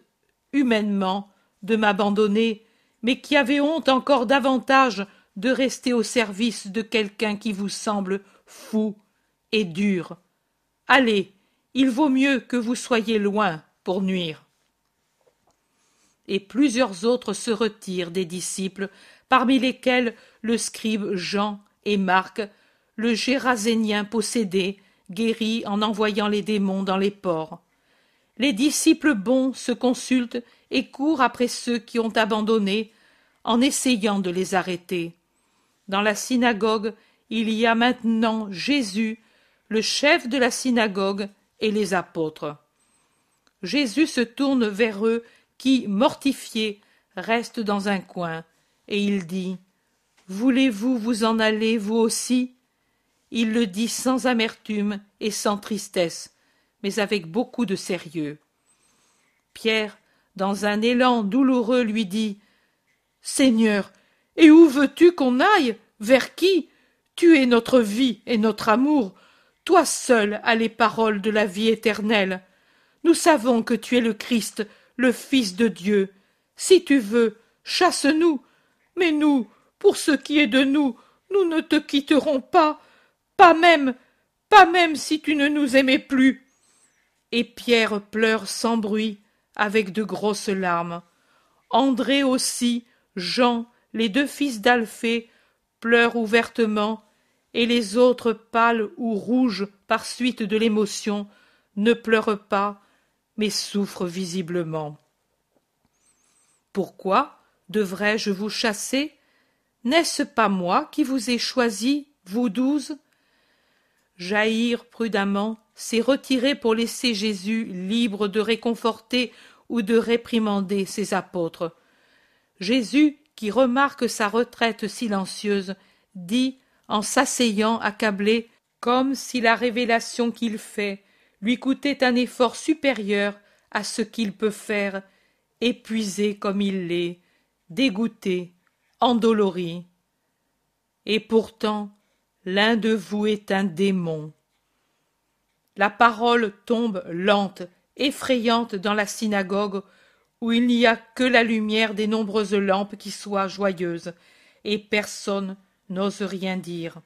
humainement de m'abandonner, mais qui avez honte encore davantage de rester au service de quelqu'un qui vous semble fou et dur. Allez, il vaut mieux que vous soyez loin pour nuire. Et plusieurs autres se retirent des disciples, parmi lesquels le scribe Jean et Marc, le Gérasénien possédé, guéri en envoyant les démons dans les ports. Les disciples bons se consultent et courent après ceux qui ont abandonné, en essayant de les arrêter. Dans la synagogue, il y a maintenant Jésus, le chef de la synagogue, et les apôtres. Jésus se tourne vers eux qui, mortifiés, restent dans un coin, et il dit Voulez-vous vous en aller, vous aussi? Il le dit sans amertume et sans tristesse, mais avec beaucoup de sérieux. Pierre, dans un élan douloureux, lui dit Seigneur, et où veux-tu qu'on aille? Vers qui? Tu es notre vie et notre amour. Toi seul as les paroles de la vie éternelle. Nous savons que tu es le Christ, le Fils de Dieu. Si tu veux, chasse-nous. Mais nous, pour ce qui est de nous, nous ne te quitterons pas, pas même, pas même si tu ne nous aimais plus. Et Pierre pleure sans bruit, avec de grosses larmes. André aussi, Jean, les deux fils d'Alphée, pleurent ouvertement, et les autres pâles ou rouges par suite de l'émotion ne pleurent pas, mais souffrent visiblement. Pourquoi devrais-je vous chasser? N'est-ce pas moi qui vous ai choisi, vous douze? Jaïr prudemment s'est retiré pour laisser Jésus libre de réconforter ou de réprimander ses apôtres. Jésus, qui remarque sa retraite silencieuse, dit en s'asseyant accablé, comme si la révélation qu'il fait lui coûtait un effort supérieur à ce qu'il peut faire, épuisé comme il l'est, dégoûté, endolori. Et pourtant, l'un de vous est un démon. La parole tombe lente, effrayante dans la synagogue, où il n'y a que la lumière des nombreuses lampes qui soient joyeuses, et personne n'ose rien dire.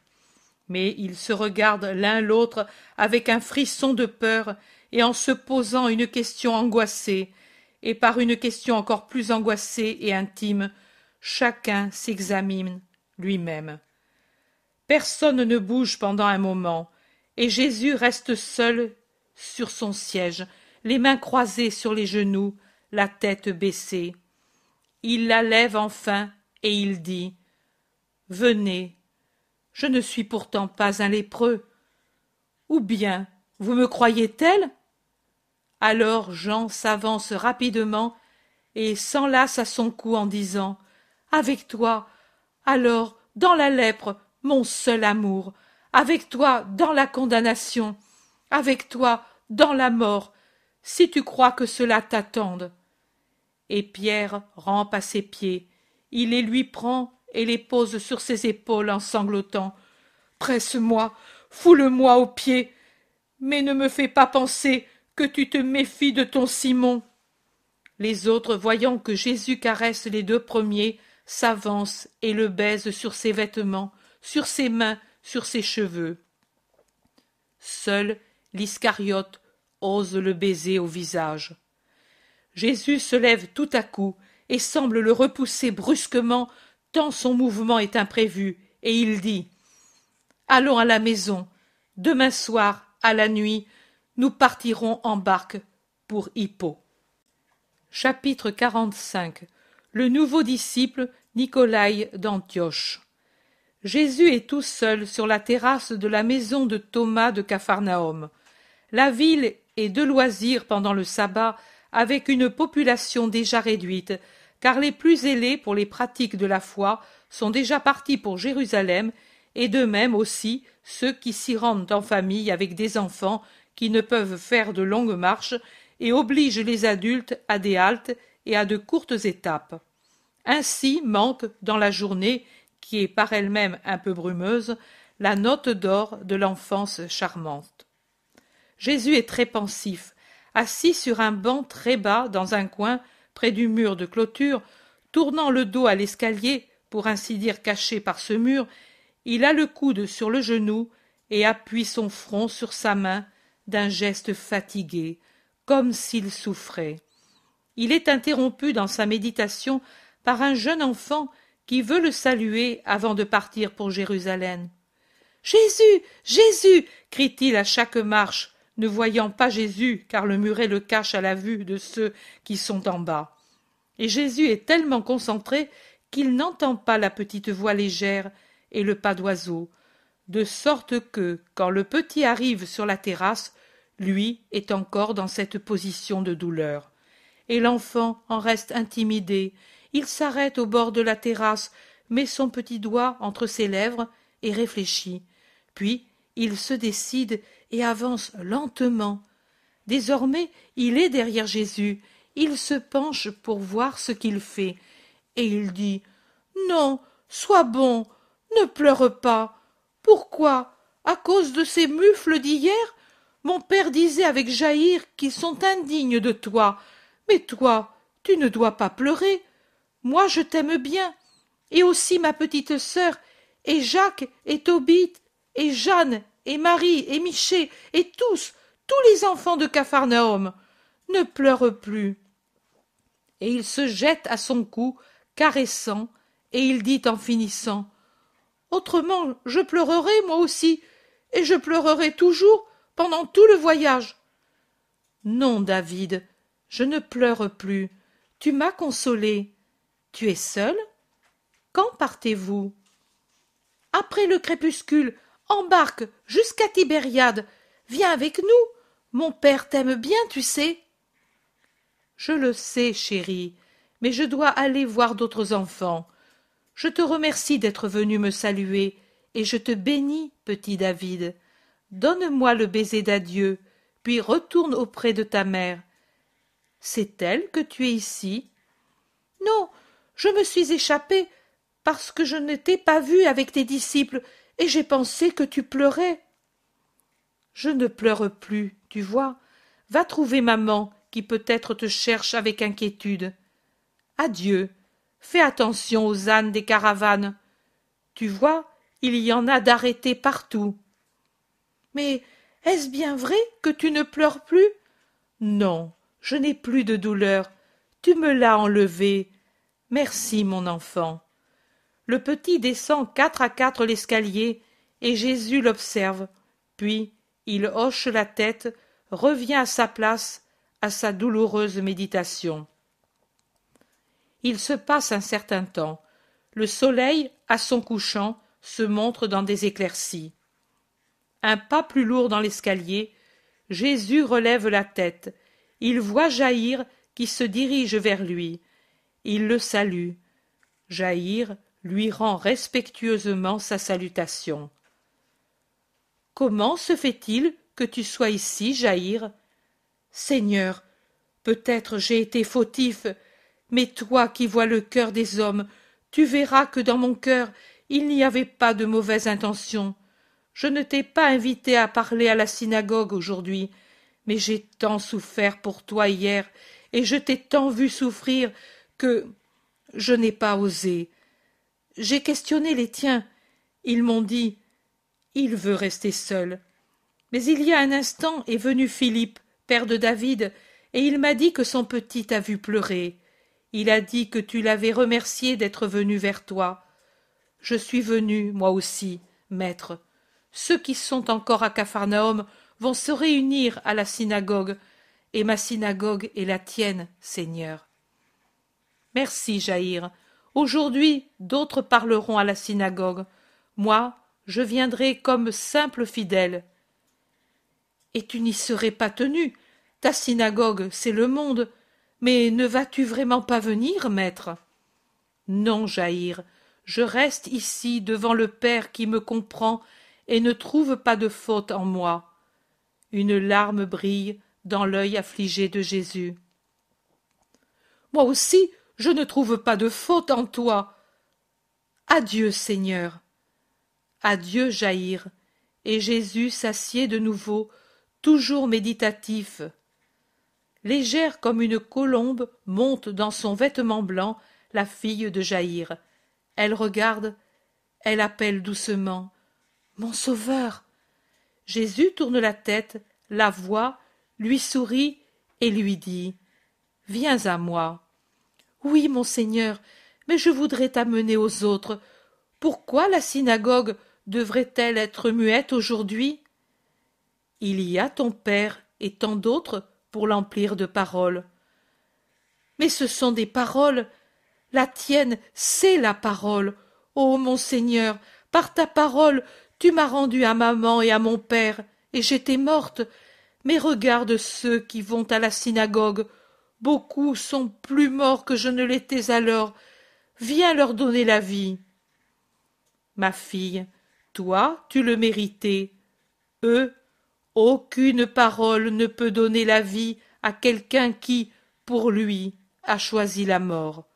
Mais ils se regardent l'un l'autre avec un frisson de peur et en se posant une question angoissée, et par une question encore plus angoissée et intime, chacun s'examine lui-même. Personne ne bouge pendant un moment, et Jésus reste seul sur son siège, les mains croisées sur les genoux, la tête baissée. Il la lève enfin, et il dit. Venez. Je ne suis pourtant pas un lépreux. Ou bien vous me croyez tel? Alors Jean s'avance rapidement et s'enlace à son cou en disant. Avec toi, alors, dans la lèpre, mon seul amour, avec toi dans la condamnation, avec toi dans la mort, si tu crois que cela t'attende. Et Pierre rampe à ses pieds, il les lui prend et les pose sur ses épaules en sanglotant. Presse-moi, foule-moi aux pieds, mais ne me fais pas penser que tu te méfies de ton Simon. Les autres, voyant que Jésus caresse les deux premiers, s'avancent et le baisent sur ses vêtements, sur ses mains, sur ses cheveux. Seul l'Iscariote ose le baiser au visage. Jésus se lève tout à coup et semble le repousser brusquement tant son mouvement est imprévu, et il dit Allons à la maison. Demain soir, à la nuit, nous partirons en barque pour Hippo. Chapitre 45 Le nouveau disciple Nicolaï d'Antioche. Jésus est tout seul sur la terrasse de la maison de Thomas de Capharnaüm. La ville est de loisir pendant le sabbat avec une population déjà réduite, car les plus zélés pour les pratiques de la foi sont déjà partis pour Jérusalem, et de même aussi ceux qui s'y rendent en famille avec des enfants qui ne peuvent faire de longues marches et obligent les adultes à des haltes et à de courtes étapes. Ainsi manque dans la journée, qui est par elle-même un peu brumeuse, la note d'or de l'enfance charmante. Jésus est très pensif, assis sur un banc très bas dans un coin près du mur de clôture, tournant le dos à l'escalier, pour ainsi dire caché par ce mur, il a le coude sur le genou et appuie son front sur sa main d'un geste fatigué, comme s'il souffrait. Il est interrompu dans sa méditation par un jeune enfant qui veut le saluer avant de partir pour Jérusalem. Jésus. Jésus. crie t il à chaque marche, ne voyant pas Jésus, car le muret le cache à la vue de ceux qui sont en bas. Et Jésus est tellement concentré qu'il n'entend pas la petite voix légère et le pas d'oiseau, de sorte que, quand le petit arrive sur la terrasse, lui est encore dans cette position de douleur. Et l'enfant en reste intimidé. Il s'arrête au bord de la terrasse, met son petit doigt entre ses lèvres et réfléchit. Puis il se décide et avance lentement. Désormais il est derrière Jésus, il se penche pour voir ce qu'il fait, et il dit. Non. Sois bon. Ne pleure pas. Pourquoi? À cause de ces mufles d'hier? Mon père disait avec Jaïr qu'ils sont indignes de toi. Mais toi, tu ne dois pas pleurer. Moi je t'aime bien. Et aussi ma petite sœur, et Jacques, et Tobit, et Jeanne, et Marie, et Miché, et tous, tous les enfants de Capharnaüm. Ne pleure plus. Et il se jette à son cou, caressant, et il dit en finissant. Autrement je pleurerai, moi aussi, et je pleurerai toujours pendant tout le voyage. Non, David, je ne pleure plus. Tu m'as consolé. Tu es seul? Quand partez-vous? Après le crépuscule, embarque jusqu'à Tibériade. Viens avec nous. Mon père t'aime bien, tu sais. Je le sais, chérie, mais je dois aller voir d'autres enfants. Je te remercie d'être venu me saluer, et je te bénis, petit David. Donne-moi le baiser d'adieu, puis retourne auprès de ta mère. C'est elle que tu es ici? Non, je me suis échappée parce que je ne t'ai pas vu avec tes disciples et j'ai pensé que tu pleurais. Je ne pleure plus, tu vois. Va trouver maman, qui peut-être te cherche avec inquiétude. Adieu. Fais attention aux ânes des caravanes. Tu vois, il y en a d'arrêtés partout. Mais est-ce bien vrai que tu ne pleures plus? Non, je n'ai plus de douleur. Tu me l'as enlevé. Merci, mon enfant. Le petit descend quatre à quatre l'escalier, et Jésus l'observe. Puis il hoche la tête, revient à sa place, à sa douloureuse méditation. Il se passe un certain temps. Le soleil, à son couchant, se montre dans des éclaircies. Un pas plus lourd dans l'escalier, Jésus relève la tête. Il voit Jaïr qui se dirige vers lui. Il le salue. Jaïr lui rend respectueusement sa salutation. Comment se fait-il que tu sois ici, Jaïr? Seigneur, peut-être j'ai été fautif, mais toi qui vois le cœur des hommes, tu verras que dans mon cœur il n'y avait pas de mauvaise intention. Je ne t'ai pas invité à parler à la synagogue aujourd'hui, mais j'ai tant souffert pour toi hier, et je t'ai tant vu souffrir que je n'ai pas osé. J'ai questionné les tiens. Ils m'ont dit Il veut rester seul. Mais il y a un instant est venu Philippe, père de David, et il m'a dit que son petit t'a vu pleurer. Il a dit que tu l'avais remercié d'être venu vers toi. Je suis venu, moi aussi, maître. Ceux qui sont encore à Capharnaüm vont se réunir à la synagogue, et ma synagogue est la tienne, Seigneur. Merci, Jaïr. Aujourd'hui, d'autres parleront à la synagogue. Moi, je viendrai comme simple fidèle. Et tu n'y serais pas tenu. Ta synagogue, c'est le monde. Mais ne vas-tu vraiment pas venir, maître? Non, Jaïr, je reste ici devant le Père qui me comprend et ne trouve pas de faute en moi. Une larme brille dans l'œil affligé de Jésus. Moi aussi, je ne trouve pas de faute en toi. Adieu, Seigneur. Adieu, Jaïr. Et Jésus s'assied de nouveau, toujours méditatif. Légère comme une colombe monte dans son vêtement blanc la fille de Jaïr. Elle regarde, elle appelle doucement. Mon sauveur. Jésus tourne la tête, la voit, lui sourit et lui dit. Viens à moi. Oui, mon Seigneur, mais je voudrais t'amener aux autres. Pourquoi la synagogue devrait elle être muette aujourd'hui? Il y a ton père et tant d'autres pour l'emplir de paroles. Mais ce sont des paroles. La tienne, c'est la parole. Ô mon Seigneur, par ta parole, tu m'as rendu à maman et à mon père, et j'étais morte. Mais regarde ceux qui vont à la synagogue. Beaucoup sont plus morts que je ne l'étais alors. Viens leur donner la vie. Ma fille, toi, tu le méritais. Eux, aucune parole ne peut donner la vie à quelqu'un qui, pour lui, a choisi la mort.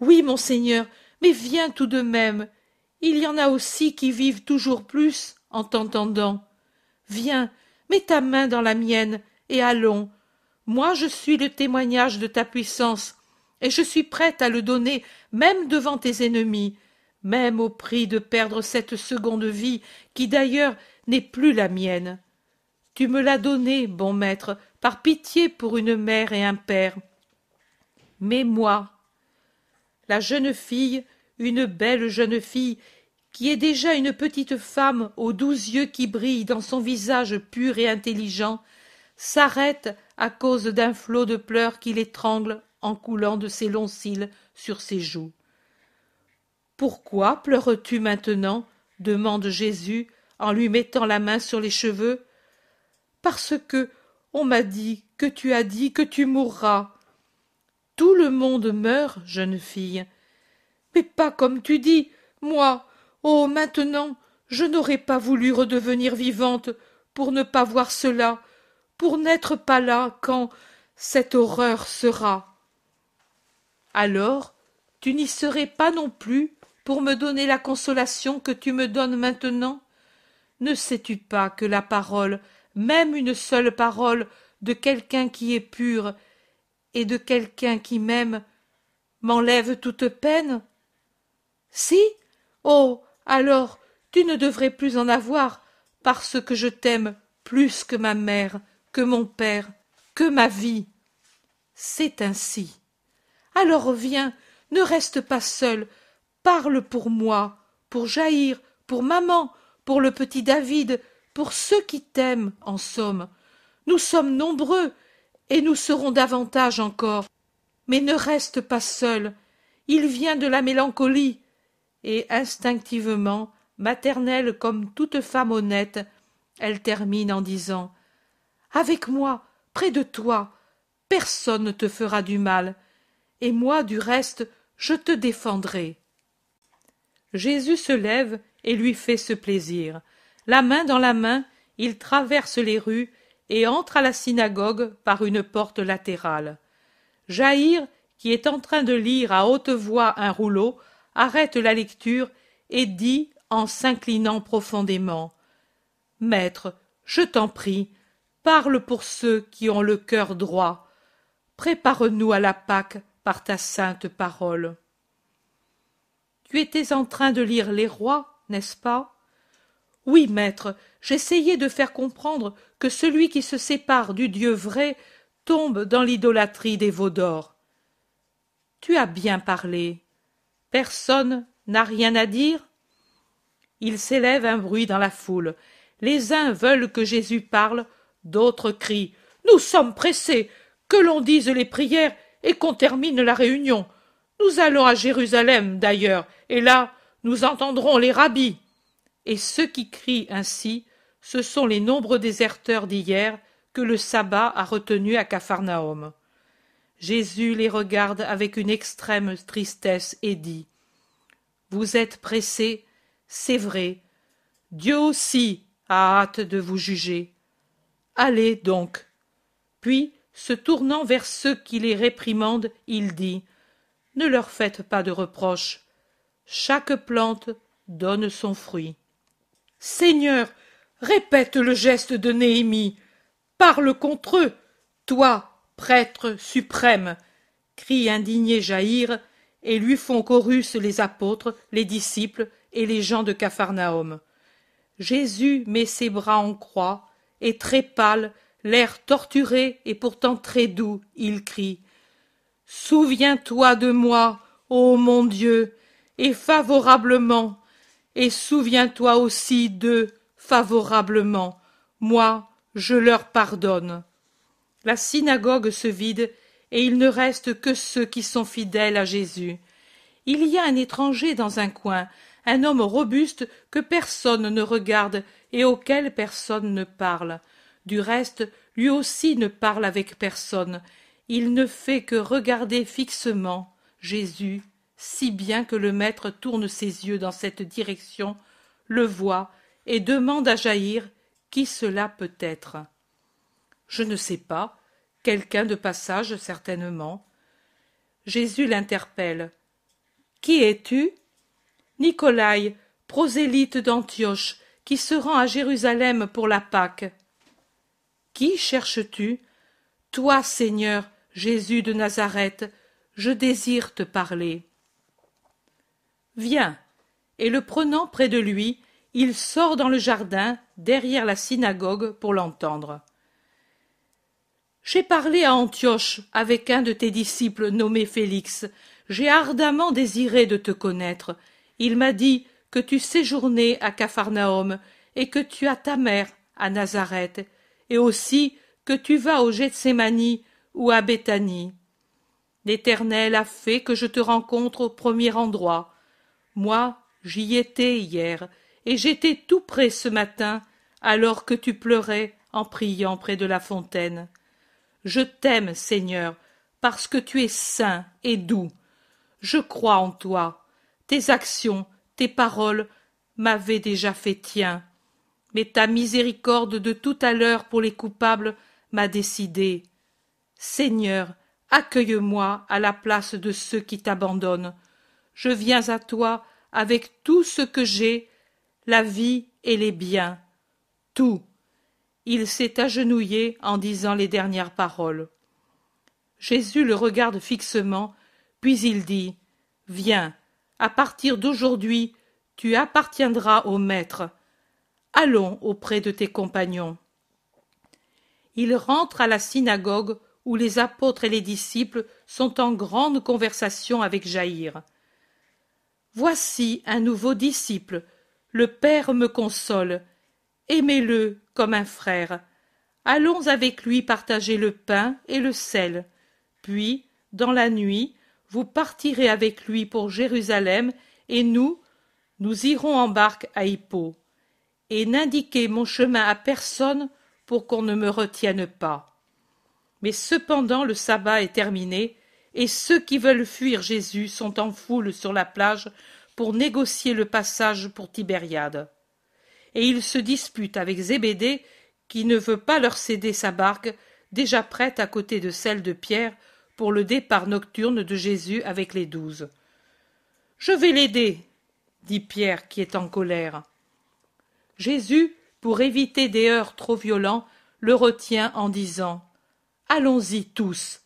Oui, monseigneur, mais viens tout de même. Il y en a aussi qui vivent toujours plus en t'entendant. Viens, mets ta main dans la mienne, et allons. Moi je suis le témoignage de ta puissance, et je suis prête à le donner même devant tes ennemis, même au prix de perdre cette seconde vie qui d'ailleurs n'est plus la mienne. Tu me l'as donnée, bon maître, par pitié pour une mère et un père. Mais moi, la jeune fille, une belle jeune fille, qui est déjà une petite femme aux doux yeux qui brillent dans son visage pur et intelligent, s'arrête à cause d'un flot de pleurs qui l'étrangle en coulant de ses longs cils sur ses joues. Pourquoi pleures-tu maintenant? demande Jésus en lui mettant la main sur les cheveux parce que on m'a dit que tu as dit que tu mourras. Tout le monde meurt, jeune fille. Mais pas comme tu dis, moi. Oh, maintenant, je n'aurais pas voulu redevenir vivante pour ne pas voir cela, pour n'être pas là quand cette horreur sera. Alors, tu n'y serais pas non plus pour me donner la consolation que tu me donnes maintenant? Ne sais-tu pas que la parole, même une seule parole, de quelqu'un qui est pur et de quelqu'un qui m'aime, m'enlève toute peine? Si? Oh. Alors tu ne devrais plus en avoir, parce que je t'aime plus que ma mère, que mon père, que ma vie. C'est ainsi. Alors viens, ne reste pas seul, parle pour moi, pour Jaïr, pour maman, pour le petit David, pour ceux qui t'aiment, en somme. Nous sommes nombreux, et nous serons davantage encore. Mais ne reste pas seul. Il vient de la mélancolie. Et instinctivement, maternelle comme toute femme honnête, elle termine en disant Avec moi, près de toi, personne ne te fera du mal, et moi, du reste, je te défendrai. Jésus se lève et lui fait ce plaisir. La main dans la main, il traverse les rues et entre à la synagogue par une porte latérale. Jaïr, qui est en train de lire à haute voix un rouleau, arrête la lecture et dit en s'inclinant profondément Maître, je t'en prie, parle pour ceux qui ont le cœur droit. Prépare-nous à la Pâque par ta sainte parole. Tu étais en train de lire les rois, n'est-ce pas? Oui, maître, j'essayais de faire comprendre que celui qui se sépare du Dieu vrai tombe dans l'idolâtrie des veaux d'or. Tu as bien parlé. Personne n'a rien à dire? Il s'élève un bruit dans la foule. Les uns veulent que Jésus parle, d'autres crient. Nous sommes pressés. Que l'on dise les prières et qu'on termine la réunion. Nous allons à Jérusalem, d'ailleurs, et là, nous entendrons les rabbis. Et ceux qui crient ainsi, ce sont les nombreux déserteurs d'hier que le sabbat a retenus à Capharnaüm. Jésus les regarde avec une extrême tristesse et dit Vous êtes pressés, c'est vrai. Dieu aussi a hâte de vous juger. Allez donc. Puis, se tournant vers ceux qui les réprimandent, il dit Ne leur faites pas de reproches. Chaque plante donne son fruit. Seigneur, répète le geste de Néhémie. Parle contre eux, toi, prêtre suprême. crie indigné Jaïr, et lui font chorus les apôtres, les disciples et les gens de Capharnaüm. Jésus met ses bras en croix, et très pâle, l'air torturé et pourtant très doux, il crie. Souviens-toi de moi, ô mon Dieu, et favorablement, et souviens-toi aussi d'eux favorablement. Moi, je leur pardonne. La synagogue se vide, et il ne reste que ceux qui sont fidèles à Jésus. Il y a un étranger dans un coin, un homme robuste que personne ne regarde et auquel personne ne parle. Du reste, lui aussi ne parle avec personne. Il ne fait que regarder fixement Jésus, si bien que le maître tourne ses yeux dans cette direction, le voit et demande à Jaïr qui cela peut être. Je ne sais pas, quelqu'un de passage certainement. Jésus l'interpelle. Qui es-tu? Nicolaï, prosélyte d'Antioche, qui se rend à Jérusalem pour la Pâque. Qui cherches-tu? Toi, Seigneur, Jésus de Nazareth, je désire te parler. Viens. Et le prenant près de lui, il sort dans le jardin, derrière la synagogue, pour l'entendre. J'ai parlé à Antioche avec un de tes disciples nommé Félix. J'ai ardemment désiré de te connaître. Il m'a dit que tu séjournais à Capharnaüm et que tu as ta mère à Nazareth et aussi que tu vas au Gethsémani ou à Béthanie. L'Éternel a fait que je te rencontre au premier endroit. Moi, j'y étais hier, et j'étais tout près ce matin, alors que tu pleurais en priant près de la fontaine. Je t'aime, Seigneur, parce que tu es saint et doux. Je crois en toi. Tes actions, tes paroles m'avaient déjà fait tien mais ta miséricorde de tout à l'heure pour les coupables m'a décidé. Seigneur, accueille-moi à la place de ceux qui t'abandonnent. Je viens à toi avec tout ce que j'ai, la vie et les biens, tout. Il s'est agenouillé en disant les dernières paroles. Jésus le regarde fixement, puis il dit Viens, à partir d'aujourd'hui, tu appartiendras au Maître. Allons auprès de tes compagnons. Il rentre à la synagogue où les apôtres et les disciples sont en grande conversation avec Jaïr. Voici un nouveau disciple. Le Père me console. Aimez-le comme un frère. Allons avec lui partager le pain et le sel. Puis, dans la nuit, vous partirez avec lui pour Jérusalem, et nous, nous irons en barque à Hippo. Et n'indiquez mon chemin à personne pour qu'on ne me retienne pas. Mais cependant le sabbat est terminé, et ceux qui veulent fuir Jésus sont en foule sur la plage pour négocier le passage pour Tibériade. Et ils se disputent avec Zébédée, qui ne veut pas leur céder sa barque, déjà prête à côté de celle de Pierre, pour le départ nocturne de Jésus avec les douze. Je vais l'aider, dit Pierre qui est en colère. Jésus, pour éviter des heurts trop violents, le retient en disant Allons-y tous,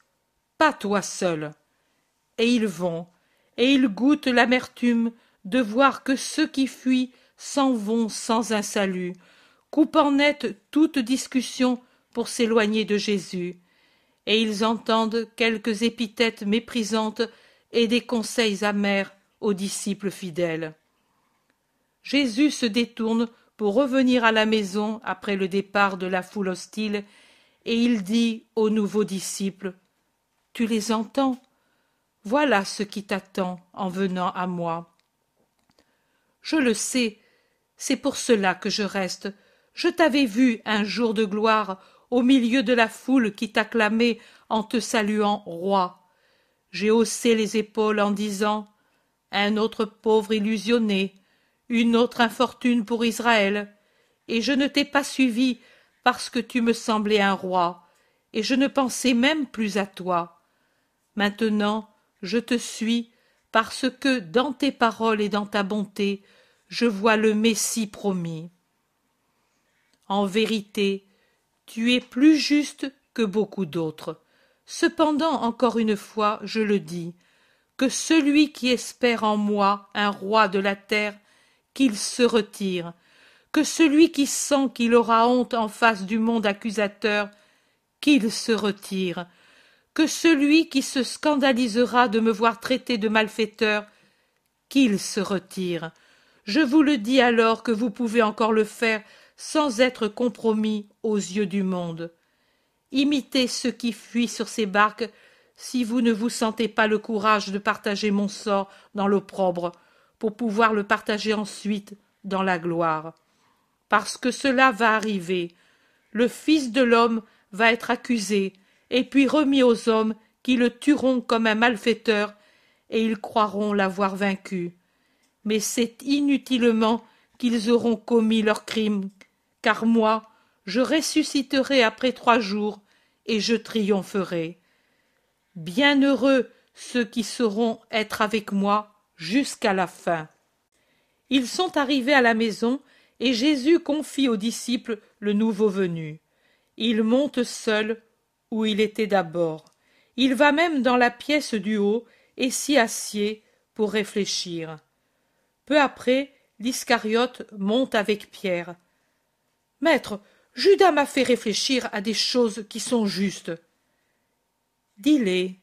pas toi seul. Et ils vont, et ils goûtent l'amertume de voir que ceux qui fuient s'en vont sans un salut, coupant net toute discussion pour s'éloigner de Jésus, et ils entendent quelques épithètes méprisantes et des conseils amers aux disciples fidèles. Jésus se détourne pour revenir à la maison après le départ de la foule hostile, et il dit aux nouveaux disciples Tu les entends? Voilà ce qui t'attend en venant à moi. Je le sais, c'est pour cela que je reste. Je t'avais vu un jour de gloire au milieu de la foule qui t'acclamait en te saluant roi. J'ai haussé les épaules en disant Un autre pauvre illusionné, une autre infortune pour Israël, et je ne t'ai pas suivi parce que tu me semblais un roi, et je ne pensais même plus à toi. Maintenant je te suis parce que dans tes paroles et dans ta bonté je vois le Messie promis. En vérité, tu es plus juste que beaucoup d'autres. Cependant, encore une fois, je le dis, que celui qui espère en moi un roi de la terre, qu'il se retire, que celui qui sent qu'il aura honte en face du monde accusateur, qu'il se retire, que celui qui se scandalisera de me voir traité de malfaiteur, qu'il se retire. Je vous le dis alors que vous pouvez encore le faire sans être compromis aux yeux du monde. Imitez ceux qui fuient sur ces barques si vous ne vous sentez pas le courage de partager mon sort dans l'opprobre, pour pouvoir le partager ensuite dans la gloire. Parce que cela va arriver. Le Fils de l'homme va être accusé, et puis remis aux hommes qui le tueront comme un malfaiteur, et ils croiront l'avoir vaincu. Mais c'est inutilement qu'ils auront commis leur crime car moi je ressusciterai après trois jours et je triompherai. Bienheureux ceux qui sauront être avec moi jusqu'à la fin. Ils sont arrivés à la maison et jésus confie aux disciples le nouveau venu. Il monte seul où il était d'abord. Il va même dans la pièce du haut et s'y assied pour réfléchir. Peu après l'iscariote monte avec pierre Maître, Judas m'a fait réfléchir à des choses qui sont justes. Dis-les.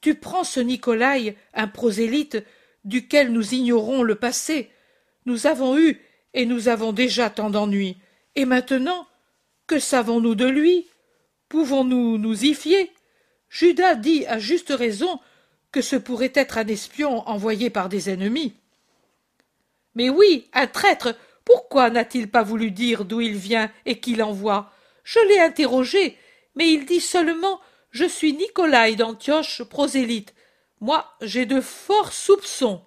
Tu prends ce Nicolai, un prosélyte, duquel nous ignorons le passé. Nous avons eu et nous avons déjà tant d'ennuis. Et maintenant, que savons-nous de lui? Pouvons-nous nous y fier? Judas dit à juste raison que ce pourrait être un espion envoyé par des ennemis. Mais oui, un traître pourquoi n'a-t-il pas voulu dire d'où il vient et qui l'envoie? Je l'ai interrogé, mais il dit seulement Je suis Nicolai d'Antioche, prosélyte. Moi, j'ai de forts soupçons.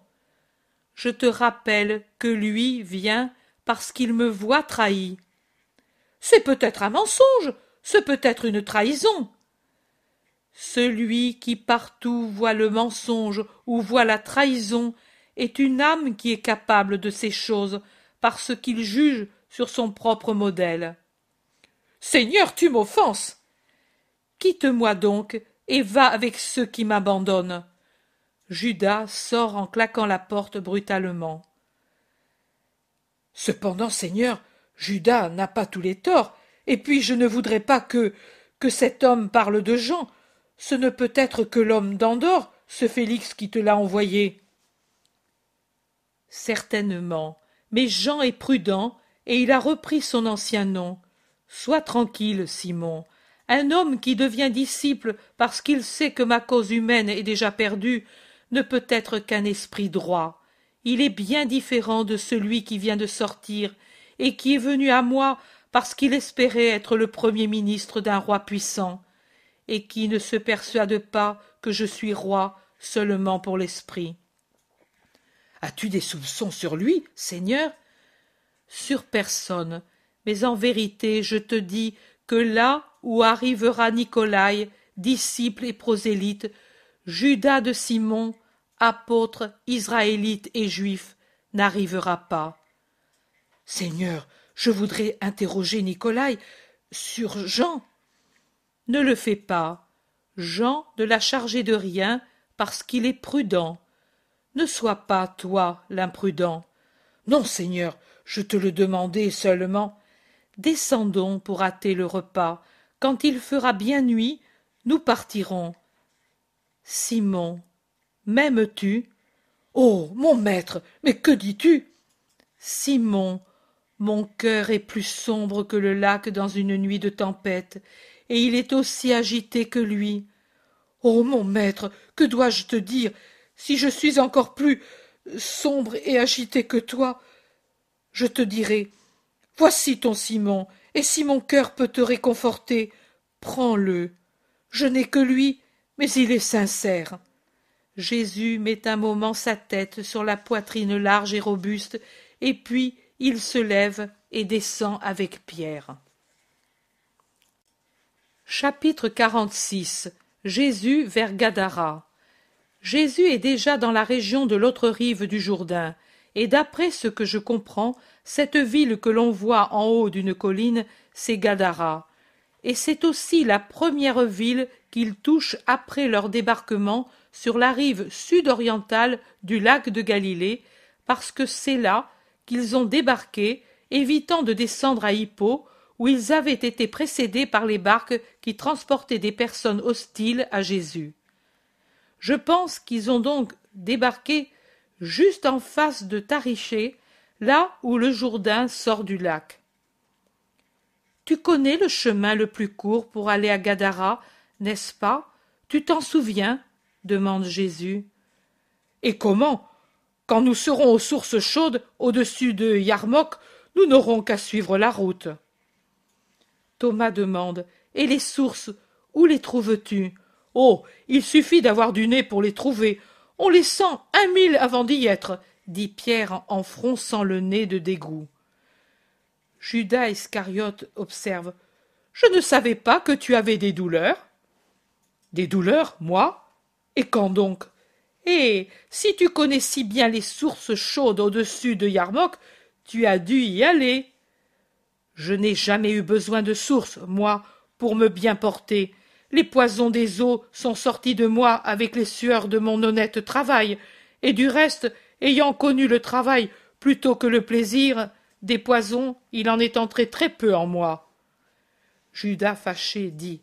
Je te rappelle que lui vient parce qu'il me voit trahi. C'est peut-être un mensonge, c'est peut-être une trahison. Celui qui partout voit le mensonge ou voit la trahison est une âme qui est capable de ces choses parce qu'il juge sur son propre modèle. Seigneur, tu m'offenses. Quitte-moi donc et va avec ceux qui m'abandonnent. Judas sort en claquant la porte brutalement. Cependant, Seigneur, Judas n'a pas tous les torts, et puis je ne voudrais pas que que cet homme parle de Jean. Ce ne peut être que l'homme d'Andorre, ce Félix qui te l'a envoyé. Certainement, mais Jean est prudent, et il a repris son ancien nom. Sois tranquille, Simon. Un homme qui devient disciple parce qu'il sait que ma cause humaine est déjà perdue ne peut être qu'un esprit droit. Il est bien différent de celui qui vient de sortir et qui est venu à moi parce qu'il espérait être le premier ministre d'un roi puissant, et qui ne se persuade pas que je suis roi seulement pour l'esprit. As-tu des soupçons sur lui, Seigneur? Sur personne, mais en vérité je te dis que là où arrivera Nicolaï, disciple et prosélyte, Judas de Simon, apôtre, israélite et juif, n'arrivera pas. Seigneur, je voudrais interroger Nicolai sur Jean. Ne le fais pas. Jean ne l'a chargé de rien parce qu'il est prudent. Ne sois pas, toi, l'imprudent. Non, Seigneur, je te le demandais seulement. Descendons pour hâter le repas. Quand il fera bien nuit, nous partirons. Simon, m'aimes-tu? Oh, mon maître, mais que dis-tu? Simon, mon cœur est plus sombre que le lac dans une nuit de tempête, et il est aussi agité que lui. Oh mon maître, que dois-je te dire? Si je suis encore plus sombre et agité que toi, je te dirai Voici ton Simon, et si mon cœur peut te réconforter, prends-le. Je n'ai que lui, mais il est sincère. Jésus met un moment sa tête sur la poitrine large et robuste, et puis il se lève et descend avec Pierre. Chapitre 46 Jésus vers Gadara Jésus est déjà dans la région de l'autre rive du Jourdain, et d'après ce que je comprends, cette ville que l'on voit en haut d'une colline, c'est Gadara. Et c'est aussi la première ville qu'ils touchent après leur débarquement sur la rive sud-orientale du lac de Galilée, parce que c'est là qu'ils ont débarqué, évitant de descendre à Hippo, où ils avaient été précédés par les barques qui transportaient des personnes hostiles à Jésus. Je pense qu'ils ont donc débarqué juste en face de Tariché, là où le Jourdain sort du lac. Tu connais le chemin le plus court pour aller à Gadara, n'est-ce pas? Tu t'en souviens? demande Jésus. Et comment? Quand nous serons aux sources chaudes au-dessus de Yarmok, nous n'aurons qu'à suivre la route. Thomas demande Et les sources, où les trouves-tu? Oh, il suffit d'avoir du nez pour les trouver. On les sent un mille avant d'y être, dit Pierre en fronçant le nez de dégoût. Judas Iscariote observe Je ne savais pas que tu avais des douleurs. Des douleurs, moi? Et quand donc? Eh. Si tu connais si bien les sources chaudes au-dessus de Yarmok, tu as dû y aller. Je n'ai jamais eu besoin de sources, moi, pour me bien porter. Les poisons des eaux sont sortis de moi avec les sueurs de mon honnête travail, et du reste, ayant connu le travail plutôt que le plaisir, des poisons, il en est entré très peu en moi. Judas fâché dit.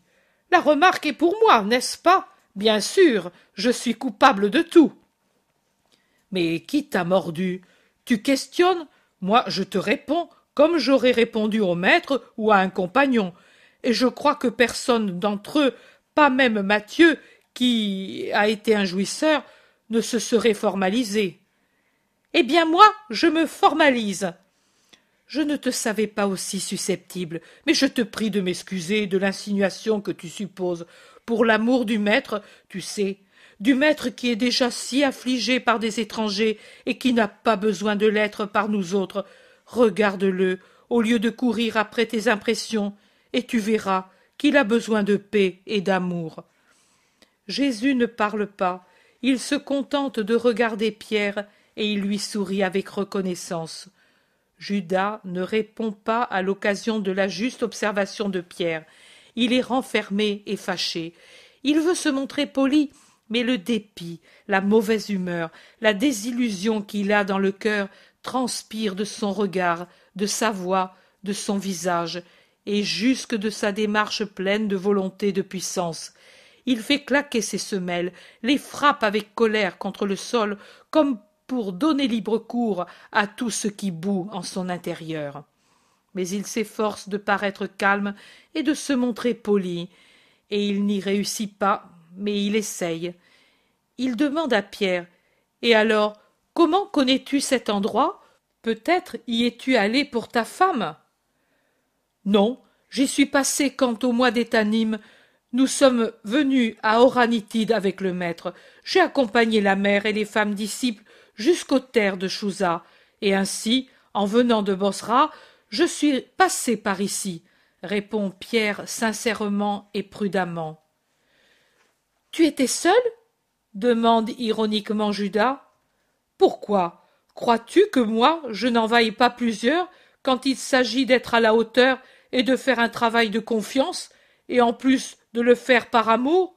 La remarque est pour moi, n'est-ce pas? Bien sûr, je suis coupable de tout. Mais qui t'a mordu? Tu questionnes? Moi, je te réponds comme j'aurais répondu au maître ou à un compagnon. Et je crois que personne d'entre eux, pas même Mathieu, qui a été un jouisseur, ne se serait formalisé. Eh bien moi, je me formalise. Je ne te savais pas aussi susceptible, mais je te prie de m'excuser de l'insinuation que tu supposes pour l'amour du maître, tu sais, du maître qui est déjà si affligé par des étrangers et qui n'a pas besoin de l'être par nous autres. Regarde-le, au lieu de courir après tes impressions, et tu verras qu'il a besoin de paix et d'amour. Jésus ne parle pas, il se contente de regarder Pierre, et il lui sourit avec reconnaissance. Judas ne répond pas à l'occasion de la juste observation de Pierre. Il est renfermé et fâché. Il veut se montrer poli, mais le dépit, la mauvaise humeur, la désillusion qu'il a dans le cœur transpirent de son regard, de sa voix, de son visage, et jusque de sa démarche pleine de volonté de puissance. Il fait claquer ses semelles, les frappe avec colère contre le sol, comme pour donner libre cours à tout ce qui bout en son intérieur. Mais il s'efforce de paraître calme et de se montrer poli, et il n'y réussit pas, mais il essaye. Il demande à Pierre Et alors, comment connais-tu cet endroit? Peut-être y es-tu allé pour ta femme? Non, j'y suis passé quand au mois d'étanim nous sommes venus à Oranitide avec le maître. J'ai accompagné la mère et les femmes disciples jusqu'aux terres de Chouza, et ainsi, en venant de Bosra, je suis passé par ici, répond Pierre sincèrement et prudemment. Tu étais seul? demande ironiquement Judas. Pourquoi? Crois-tu que moi je n'en vaille pas plusieurs quand il s'agit d'être à la hauteur et de faire un travail de confiance, et en plus de le faire par amour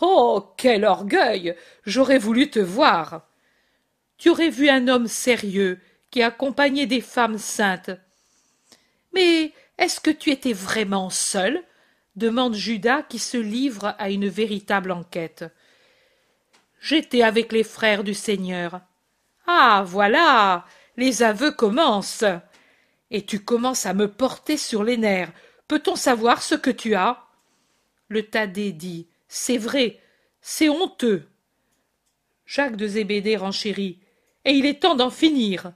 Oh. Quel orgueil. J'aurais voulu te voir. Tu aurais vu un homme sérieux qui accompagnait des femmes saintes. Mais est-ce que tu étais vraiment seul? demande Judas qui se livre à une véritable enquête. J'étais avec les frères du Seigneur. Ah. Voilà. Les aveux commencent. Et tu commences à me porter sur les nerfs. Peut on savoir ce que tu as? Le Thaddée dit. C'est vrai. C'est honteux. Jacques de Zébédée renchérit. Et il est temps d'en finir.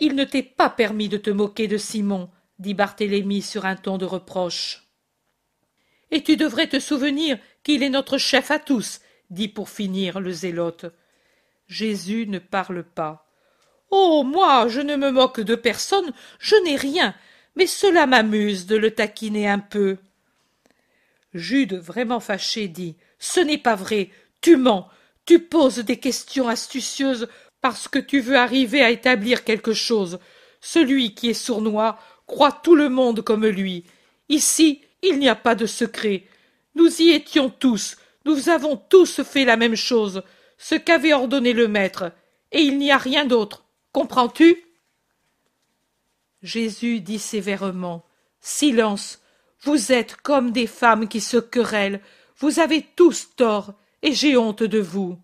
Il ne t'est pas permis de te moquer de Simon, dit Barthélemy sur un ton de reproche. Et tu devrais te souvenir qu'il est notre chef à tous, dit pour finir le zélote. Jésus ne parle pas. Oh. Moi. Je ne me moque de personne, je n'ai rien, mais cela m'amuse de le taquiner un peu. Jude, vraiment fâché, dit. Ce n'est pas vrai. Tu mens. Tu poses des questions astucieuses parce que tu veux arriver à établir quelque chose. Celui qui est sournois croit tout le monde comme lui. Ici, il n'y a pas de secret. Nous y étions tous, nous avons tous fait la même chose, ce qu'avait ordonné le maître, et il n'y a rien d'autre. Comprends-tu? Jésus dit sévèrement. Silence. Vous êtes comme des femmes qui se querellent. Vous avez tous tort, et j'ai honte de vous.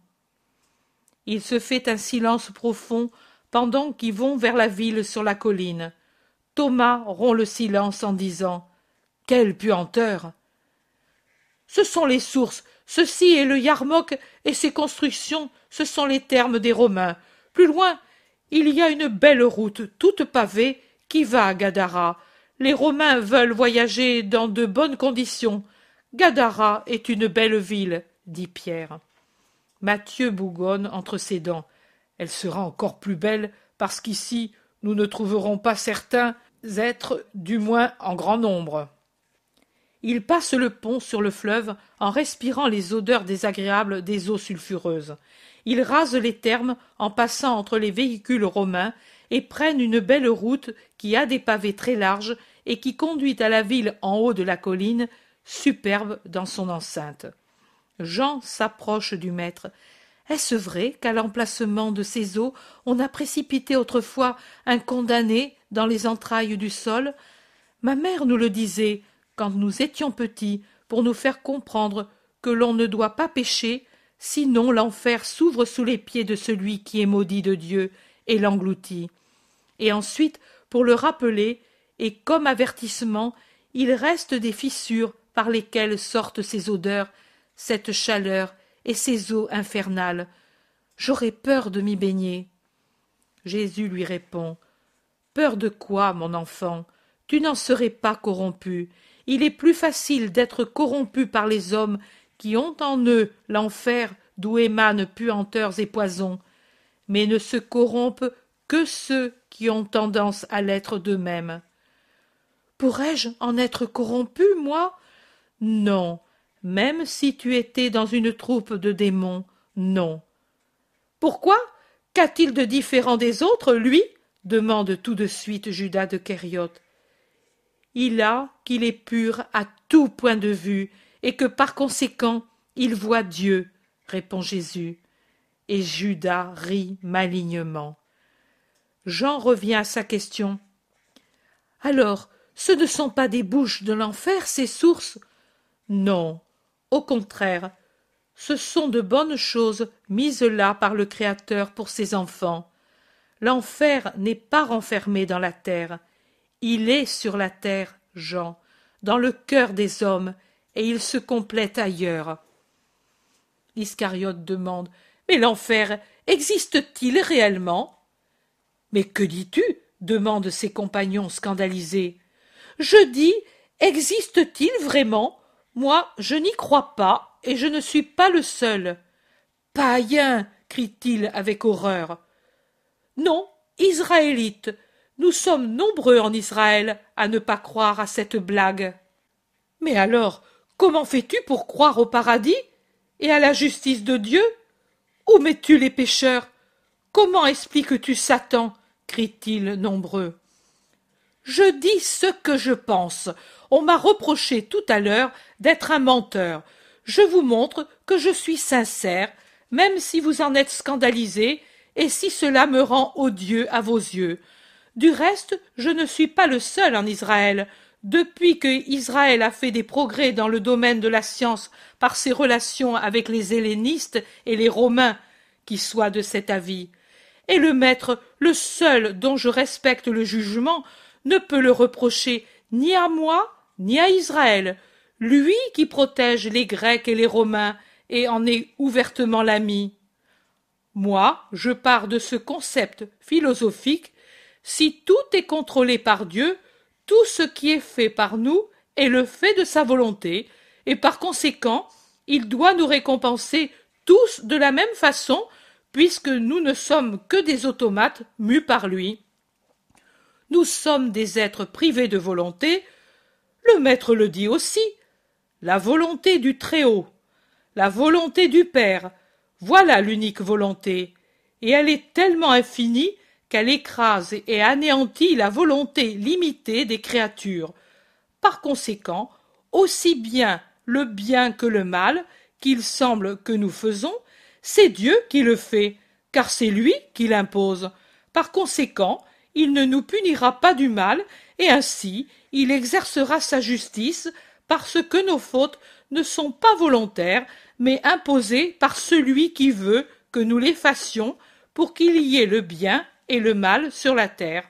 Il se fait un silence profond pendant qu'ils vont vers la ville sur la colline. Thomas rompt le silence en disant. Quelle puanteur. Ce sont les sources, Ceci est le Yarmouk et ses constructions, ce sont les termes des Romains. Plus loin, il y a une belle route, toute pavée, qui va à Gadara. Les Romains veulent voyager dans de bonnes conditions. Gadara est une belle ville, dit Pierre. Mathieu bougonne entre ses dents. Elle sera encore plus belle parce qu'ici nous ne trouverons pas certains êtres, du moins en grand nombre. Il passe le pont sur le fleuve en respirant les odeurs désagréables des eaux sulfureuses. Il rase les thermes en passant entre les véhicules romains et prennent une belle route qui a des pavés très larges et qui conduit à la ville en haut de la colline, superbe dans son enceinte. Jean s'approche du maître. Est-ce vrai qu'à l'emplacement de ces eaux on a précipité autrefois un condamné dans les entrailles du sol? Ma mère nous le disait quand nous étions petits, pour nous faire comprendre que l'on ne doit pas pécher, sinon l'enfer s'ouvre sous les pieds de celui qui est maudit de Dieu et l'engloutit. Et ensuite, pour le rappeler, et comme avertissement, il reste des fissures par lesquelles sortent ces odeurs, cette chaleur et ces eaux infernales. J'aurais peur de m'y baigner. Jésus lui répond. Peur de quoi, mon enfant? Tu n'en serais pas corrompu, il est plus facile d'être corrompu par les hommes qui ont en eux l'enfer d'où émanent puanteurs et poisons, mais ne se corrompent que ceux qui ont tendance à l'être d'eux-mêmes. Pourrais-je en être corrompu, moi? Non, même si tu étais dans une troupe de démons, non. Pourquoi? Qu'a-t-il de différent des autres, lui? demande tout de suite Judas de Kériote. Il a qu'il est pur à tout point de vue, et que par conséquent il voit Dieu, répond Jésus. Et Judas rit malignement. Jean revient à sa question. Alors, ce ne sont pas des bouches de l'enfer, ces sources? Non, au contraire, ce sont de bonnes choses mises là par le Créateur pour ses enfants. L'enfer n'est pas renfermé dans la terre, il est sur la terre, Jean, dans le cœur des hommes, et il se complète ailleurs. Iscariote demande Mais l'enfer existe-t-il réellement? Mais que dis-tu? demandent ses compagnons scandalisés. Je dis existe-t-il vraiment? Moi, je n'y crois pas, et je ne suis pas le seul. Païen crie-t-il avec horreur. Non, Israélite, nous sommes nombreux en Israël à ne pas croire à cette blague. Mais alors, comment fais-tu pour croire au paradis et à la justice de Dieu? Où mets-tu les pécheurs? Comment expliques-tu Satan? crient-ils nombreux. Je dis ce que je pense. On m'a reproché tout à l'heure d'être un menteur. Je vous montre que je suis sincère, même si vous en êtes scandalisé, et si cela me rend odieux à vos yeux. Du reste, je ne suis pas le seul en Israël. Depuis que Israël a fait des progrès dans le domaine de la science par ses relations avec les hellénistes et les Romains, qui soient de cet avis, et le maître, le seul dont je respecte le jugement, ne peut le reprocher ni à moi ni à Israël, lui qui protège les Grecs et les Romains et en est ouvertement l'ami. Moi, je pars de ce concept philosophique si tout est contrôlé par Dieu, tout ce qui est fait par nous est le fait de sa volonté, et par conséquent, il doit nous récompenser tous de la même façon puisque nous ne sommes que des automates mus par lui. Nous sommes des êtres privés de volonté. Le maître le dit aussi. La volonté du Très-Haut, la volonté du Père, voilà l'unique volonté, et elle est tellement infinie qu'elle écrase et anéantit la volonté limitée des créatures. Par conséquent, aussi bien le bien que le mal qu'il semble que nous faisons c'est Dieu qui le fait, car c'est lui qui l'impose. Par conséquent, il ne nous punira pas du mal, et ainsi il exercera sa justice, parce que nos fautes ne sont pas volontaires, mais imposées par celui qui veut que nous les fassions, pour qu'il y ait le bien et le mal sur la terre.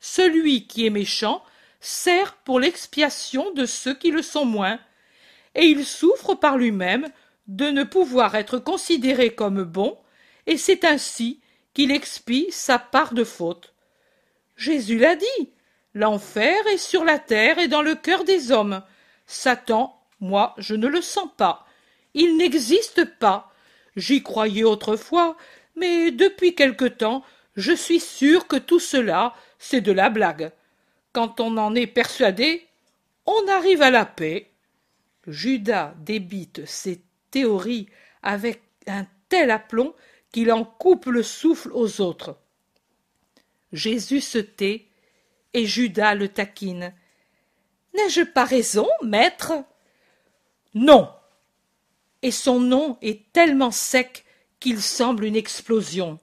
Celui qui est méchant sert pour l'expiation de ceux qui le sont moins, et il souffre par lui-même de ne pouvoir être considéré comme bon, et c'est ainsi qu'il expie sa part de faute. Jésus l'a dit. L'enfer est sur la terre et dans le cœur des hommes. Satan, moi, je ne le sens pas. Il n'existe pas. J'y croyais autrefois, mais depuis quelque temps, je suis sûr que tout cela, c'est de la blague. Quand on en est persuadé, on arrive à la paix. Judas débite ses théorie avec un tel aplomb qu'il en coupe le souffle aux autres. Jésus se tait, et Judas le taquine. N'ai-je pas raison, maître? Non. Et son nom est tellement sec qu'il semble une explosion.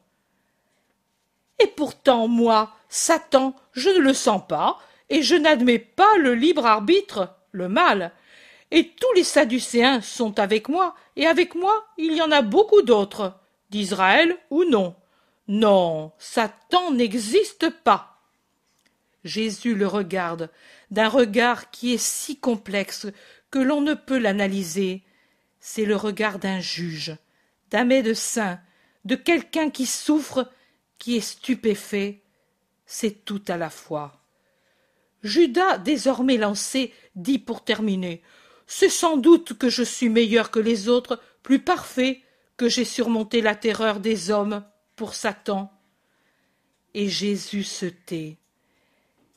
Et pourtant, moi, Satan, je ne le sens pas, et je n'admets pas le libre arbitre, le mal et tous les Sadducéens sont avec moi, et avec moi il y en a beaucoup d'autres, d'Israël ou non. Non, Satan n'existe pas. Jésus le regarde d'un regard qui est si complexe que l'on ne peut l'analyser. C'est le regard d'un juge, d'un médecin, de quelqu'un qui souffre, qui est stupéfait. C'est tout à la fois. Judas, désormais lancé, dit pour terminer c'est sans doute que je suis meilleur que les autres, plus parfait, que j'ai surmonté la terreur des hommes pour Satan. Et Jésus se tait.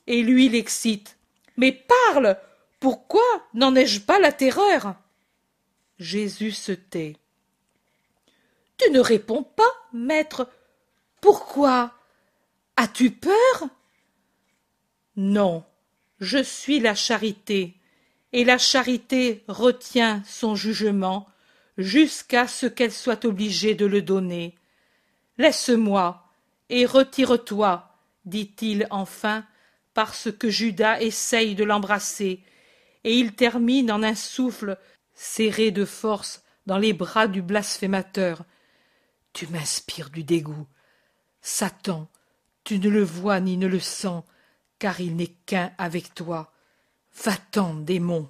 Et lui l'excite. Mais parle. Pourquoi n'en ai-je pas la terreur? Jésus se tait. Tu ne réponds pas, maître. Pourquoi? As-tu peur? Non, je suis la charité, et la charité retient son jugement jusqu'à ce qu'elle soit obligée de le donner. Laisse-moi, et retire-toi, dit-il enfin, parce que Judas essaye de l'embrasser, et il termine en un souffle, serré de force dans les bras du blasphémateur. Tu m'inspires du dégoût. Satan, tu ne le vois ni ne le sens, car il n'est qu'un avec toi. Va-t'en, démon.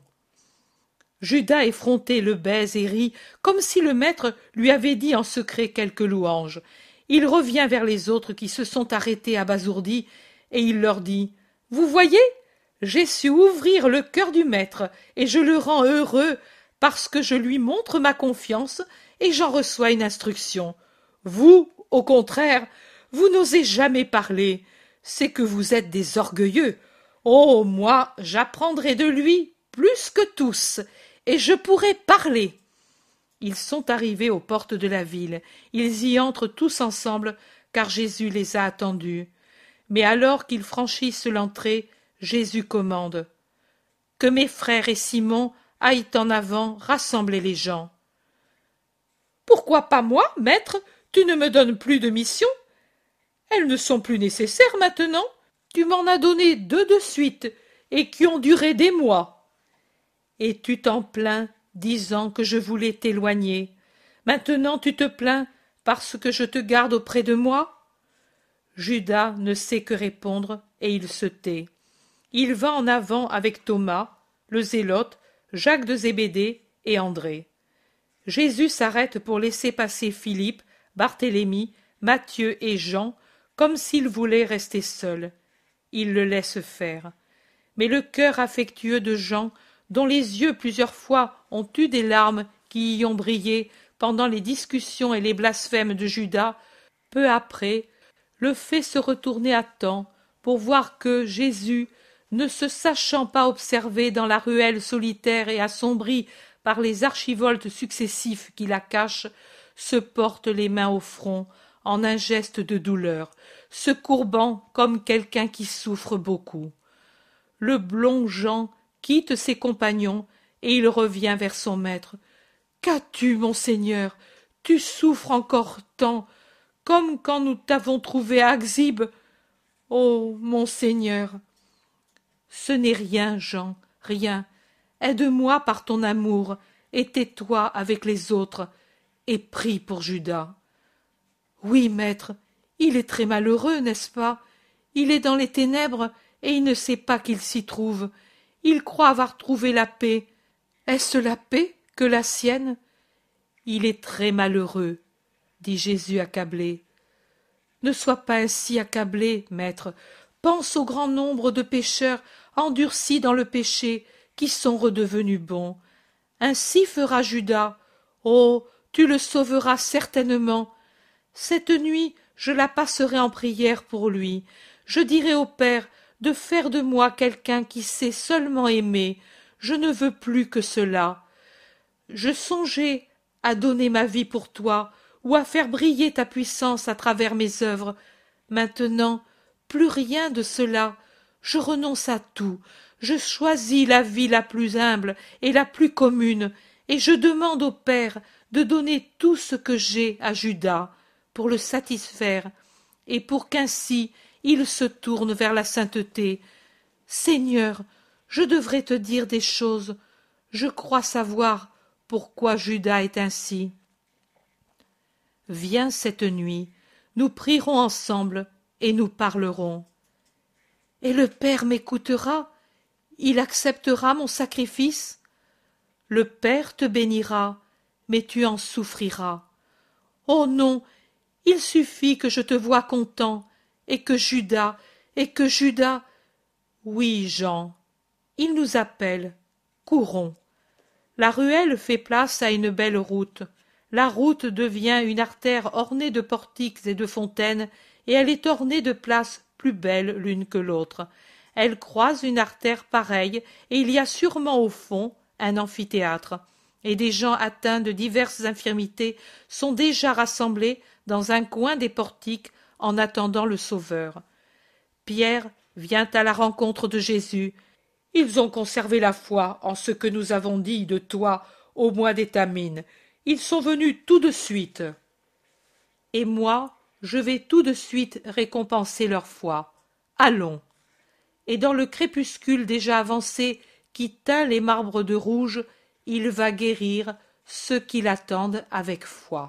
Judas effronté le baise et rit, comme si le maître lui avait dit en secret quelque louange. Il revient vers les autres qui se sont arrêtés abasourdis, et il leur dit Vous voyez, j'ai su ouvrir le cœur du maître, et je le rends heureux, parce que je lui montre ma confiance, et j'en reçois une instruction. Vous, au contraire, vous n'osez jamais parler. C'est que vous êtes des orgueilleux. Oh. Moi, j'apprendrai de lui plus que tous, et je pourrai parler. Ils sont arrivés aux portes de la ville. Ils y entrent tous ensemble, car Jésus les a attendus. Mais alors qu'ils franchissent l'entrée, Jésus commande. Que mes frères et Simon aillent en avant rassembler les gens. Pourquoi pas moi, maître? Tu ne me donnes plus de mission? Elles ne sont plus nécessaires maintenant. Tu m'en as donné deux de suite, et qui ont duré des mois. Et tu t'en plains, disant que je voulais t'éloigner. Maintenant tu te plains parce que je te garde auprès de moi? Judas ne sait que répondre, et il se tait. Il va en avant avec Thomas, le zélote, Jacques de Zébédée et André. Jésus s'arrête pour laisser passer Philippe, Barthélemy, Matthieu et Jean, comme s'il voulait rester seul. Il le laisse faire. Mais le cœur affectueux de Jean, dont les yeux plusieurs fois ont eu des larmes qui y ont brillé pendant les discussions et les blasphèmes de Judas, peu après, le fait se retourner à temps pour voir que Jésus, ne se sachant pas observé dans la ruelle solitaire et assombrie par les archivoltes successifs qui la cachent, se porte les mains au front en un geste de douleur, se courbant comme quelqu'un qui souffre beaucoup. Le blond Jean quitte ses compagnons et il revient vers son maître. Qu'as-tu, monseigneur Tu souffres encore tant, comme quand nous t'avons trouvé à Axib. Oh, monseigneur Ce n'est rien, Jean, rien. Aide-moi par ton amour, et tais-toi avec les autres, et prie pour Judas. Oui, maître, il est très malheureux, n'est-ce pas? Il est dans les ténèbres, et il ne sait pas qu'il s'y trouve. Il croit avoir trouvé la paix. Est-ce la paix que la sienne? Il est très malheureux, dit Jésus accablé. Ne sois pas ainsi accablé, maître. Pense au grand nombre de pécheurs endurcis dans le péché, qui sont redevenus bons. Ainsi fera Judas. Oh. Tu le sauveras certainement. Cette nuit je la passerai en prière pour lui. Je dirai au Père de faire de moi quelqu'un qui sait seulement aimer. Je ne veux plus que cela. Je songeais à donner ma vie pour toi, ou à faire briller ta puissance à travers mes œuvres. Maintenant, plus rien de cela. Je renonce à tout. Je choisis la vie la plus humble et la plus commune, et je demande au Père de donner tout ce que j'ai à Judas pour le satisfaire, et pour qu'ainsi il se tourne vers la sainteté. Seigneur, je devrais te dire des choses. Je crois savoir pourquoi Judas est ainsi. Viens cette nuit, nous prierons ensemble et nous parlerons. Et le Père m'écoutera, il acceptera mon sacrifice. Le Père te bénira, mais tu en souffriras. Oh non, il suffit que je te voie content, et que Judas, et que Judas. Oui, Jean, il nous appelle. Courons. La ruelle fait place à une belle route. La route devient une artère ornée de portiques et de fontaines, et elle est ornée de places plus belles l'une que l'autre. Elle croise une artère pareille, et il y a sûrement au fond un amphithéâtre. Et des gens atteints de diverses infirmités sont déjà rassemblés dans un coin des portiques en attendant le Sauveur. Pierre vient à la rencontre de Jésus. Ils ont conservé la foi en ce que nous avons dit de toi au mois d'Étamine. Ils sont venus tout de suite. Et moi, je vais tout de suite récompenser leur foi. Allons. Et dans le crépuscule déjà avancé qui teint les marbres de rouge, il va guérir ceux qui l'attendent avec foi.